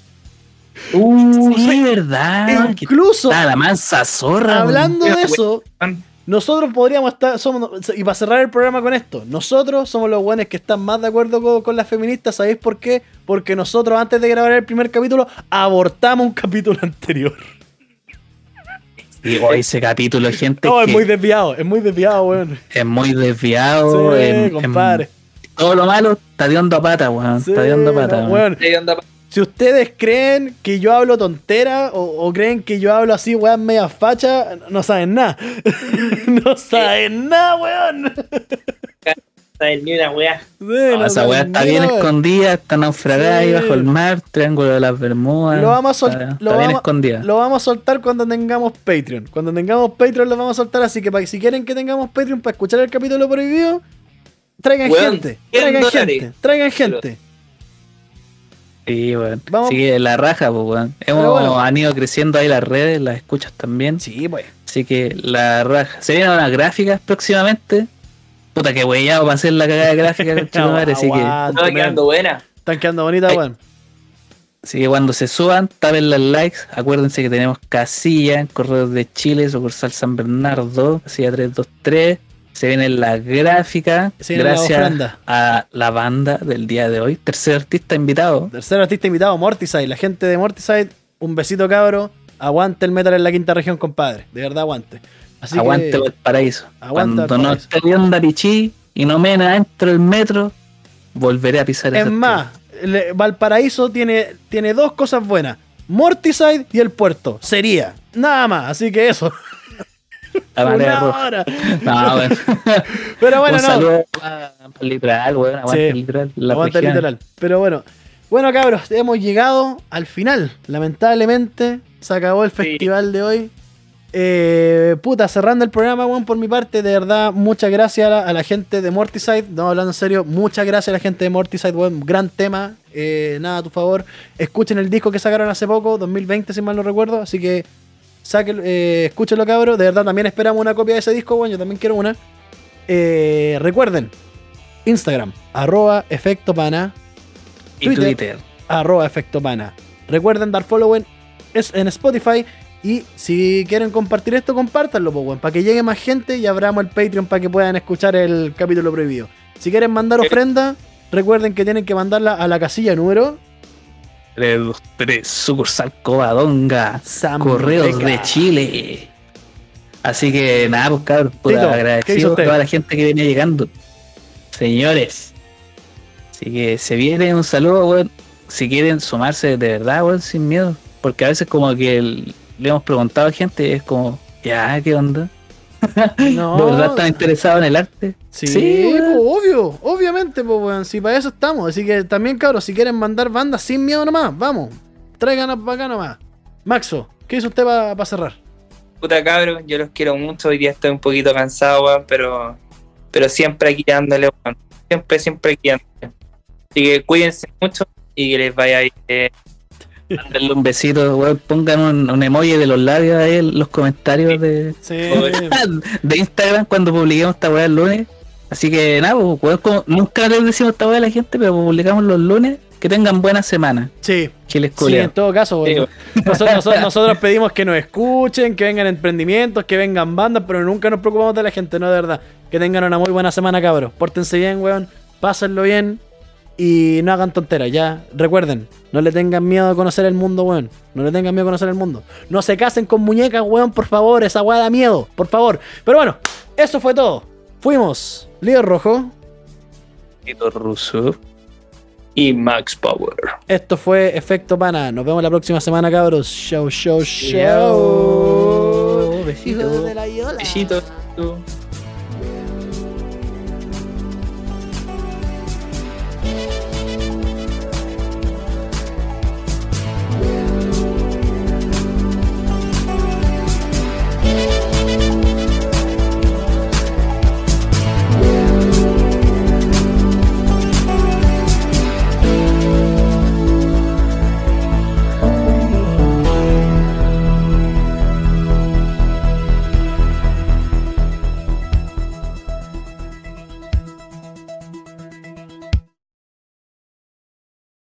Uh, sí, verdad. Incluso, la mansa zorra. hablando de eso, nosotros podríamos estar, somos, y para cerrar el programa con esto, nosotros somos los buenos que están más de acuerdo con, con las feministas, ¿sabéis por qué? Porque nosotros antes de grabar el primer capítulo, abortamos un capítulo anterior. Y hoy ese capítulo, gente, No, es muy desviado, es muy desviado, weón. es muy desviado. Sí, en- en- compadre. todo lo malo está de a pata, weón. Sí, está de a pata, no, weón. weón. Ahí anda pa- Si ustedes creen que yo hablo tontera o, o creen que yo hablo así, weón, media facha, no saben nada. no saben nada, weón. saber ni una weá. Sí, No, no esa weá saben está bien escondida, está naufragada ahí bajo el mar, triángulo de las Bermudas. Lo vamos a sol- está, lo está bien vamos- escondida. Lo vamos a soltar cuando tengamos Patreon. Cuando tengamos Patreon lo vamos a soltar. Así que para, si quieren que tengamos Patreon para escuchar el capítulo prohibido, traigan Weón, gente. 100 Traigan dólares. gente. Traigan gente. Sí, weón. Vamos- Así que la raja, pues, weón. Hemos bueno. han ido creciendo ahí las redes, las escuchas también. Sí, pues. Así que la raja. Se vienen unas gráficas próximamente. Puta que weyado para hacer la cagada de gráfica, conchetumare, así que. Man. quedando buena. Están quedando bonitas, weón. Así que cuando se suban, tapen los likes. Acuérdense que tenemos casilla en Correos de Chile, sucursal San Bernardo, casilla 323. Se viene la gráfica. La gracias a la banda del día de hoy. Tercer artista invitado. Tercer artista invitado, Mortiside. La gente de Mortiside, un besito cabro. Aguante el metal en la quinta región, compadre. De verdad, aguante. Así aguante que, el paraíso. Aguante Cuando no Valparaíso. esté viendo a Pichí y no me dentro del metro, volveré a pisar Es esa más, le- Valparaíso tiene, tiene dos cosas buenas. Mortiside y el puerto. Sería. Nada más. Así que eso. La marea Una roja. hora. No, bueno. Pero bueno, Un no. saludo literal, weón. Aguante Sí. literal. La Aguanta el región. literal. Pero bueno. Bueno, cabros, hemos llegado al final. Lamentablemente, se acabó el festival de hoy. Eh, puta, cerrando el programa, weón, por mi parte, de verdad, muchas gracias a la, a la gente de Mortiside. No, hablando en serio, muchas gracias a la gente de Mortiside, weón. Gran tema. Eh, nada, a tu favor. Escuchen el disco que sacaron hace poco, 2020, si mal no recuerdo. Así que, saquen, eh, escúchenlo, cabros. De verdad, también esperamos una copia de ese disco, weón. Yo también quiero una. Eh, recuerden, Instagram, arroba efecto pana, Y Twitter. Twitter. arroba efecto pana. Recuerden dar follow en, es- en Spotify Y si quieren compartir esto, compártanlo, pues, para que llegue más gente y abramos el Patreon para que puedan escuchar el capítulo prohibido. Si quieren mandar ofrenda, recuerden que tienen que mandarla a la casilla número 323 sucursal Covadonga, Correos de Chile. Así que nada, pues cabros, puta, Tito, ¿qué hizo agradecido a toda la gente que viene llegando. Señores. Así que se viene un saludo, weón. Si quieren sumarse de verdad, weón, sin miedo. Porque a veces como que el- le hemos preguntado a gente es como, ya, ¿qué onda? No, ¿De verdad están interesados en el arte? Sí, pues, obvio, obviamente, pues, weón. Si para eso estamos. Así que también, cabros, si quieren mandar bandas sin miedo nomás, vamos. Tráiganos para acá nomás. Maxo, ¿qué hizo usted para cerrar? Puta cabros, yo los quiero mucho. Hoy día estoy un poquito cansado, weón, pero, pero siempre aquí dándole, weón. Siempre, siempre aquí dándole. Así que cuídense mucho y que les vaya bien. Mándenle un besito, weón. Pongan un, un emoji de los labios ahí en los comentarios de, Sí. de Instagram cuando publiquemos esta weá el lunes. Así que nada, pues, weón, como nunca les decimos esta weá a la gente, pero publicamos los lunes. Que tengan buena semana. Sí, Chiles sí, en todo caso, Sí, weón. Nosotros, nosotros- nosotros pedimos que nos escuchen, que vengan emprendimientos, que vengan bandas, pero nunca nos preocupamos de la gente, no de verdad. Que tengan una muy buena semana, cabros. Pórtense bien, weón. Pásenlo bien. Y no hagan tonteras, ya. Recuerden, no le tengan miedo a conocer el mundo, weón. No le tengan miedo a conocer el mundo. No se casen con muñecas, weón, por favor. Esa weá da miedo, por favor. Pero bueno, eso fue todo. Fuimos Líder Rojo. Tito Russo. Y Max Power. Esto fue Efecto Pana. Nos vemos la próxima semana, cabros. Show, show, show. Chao. Besito. Hijo de la yola. Besitos.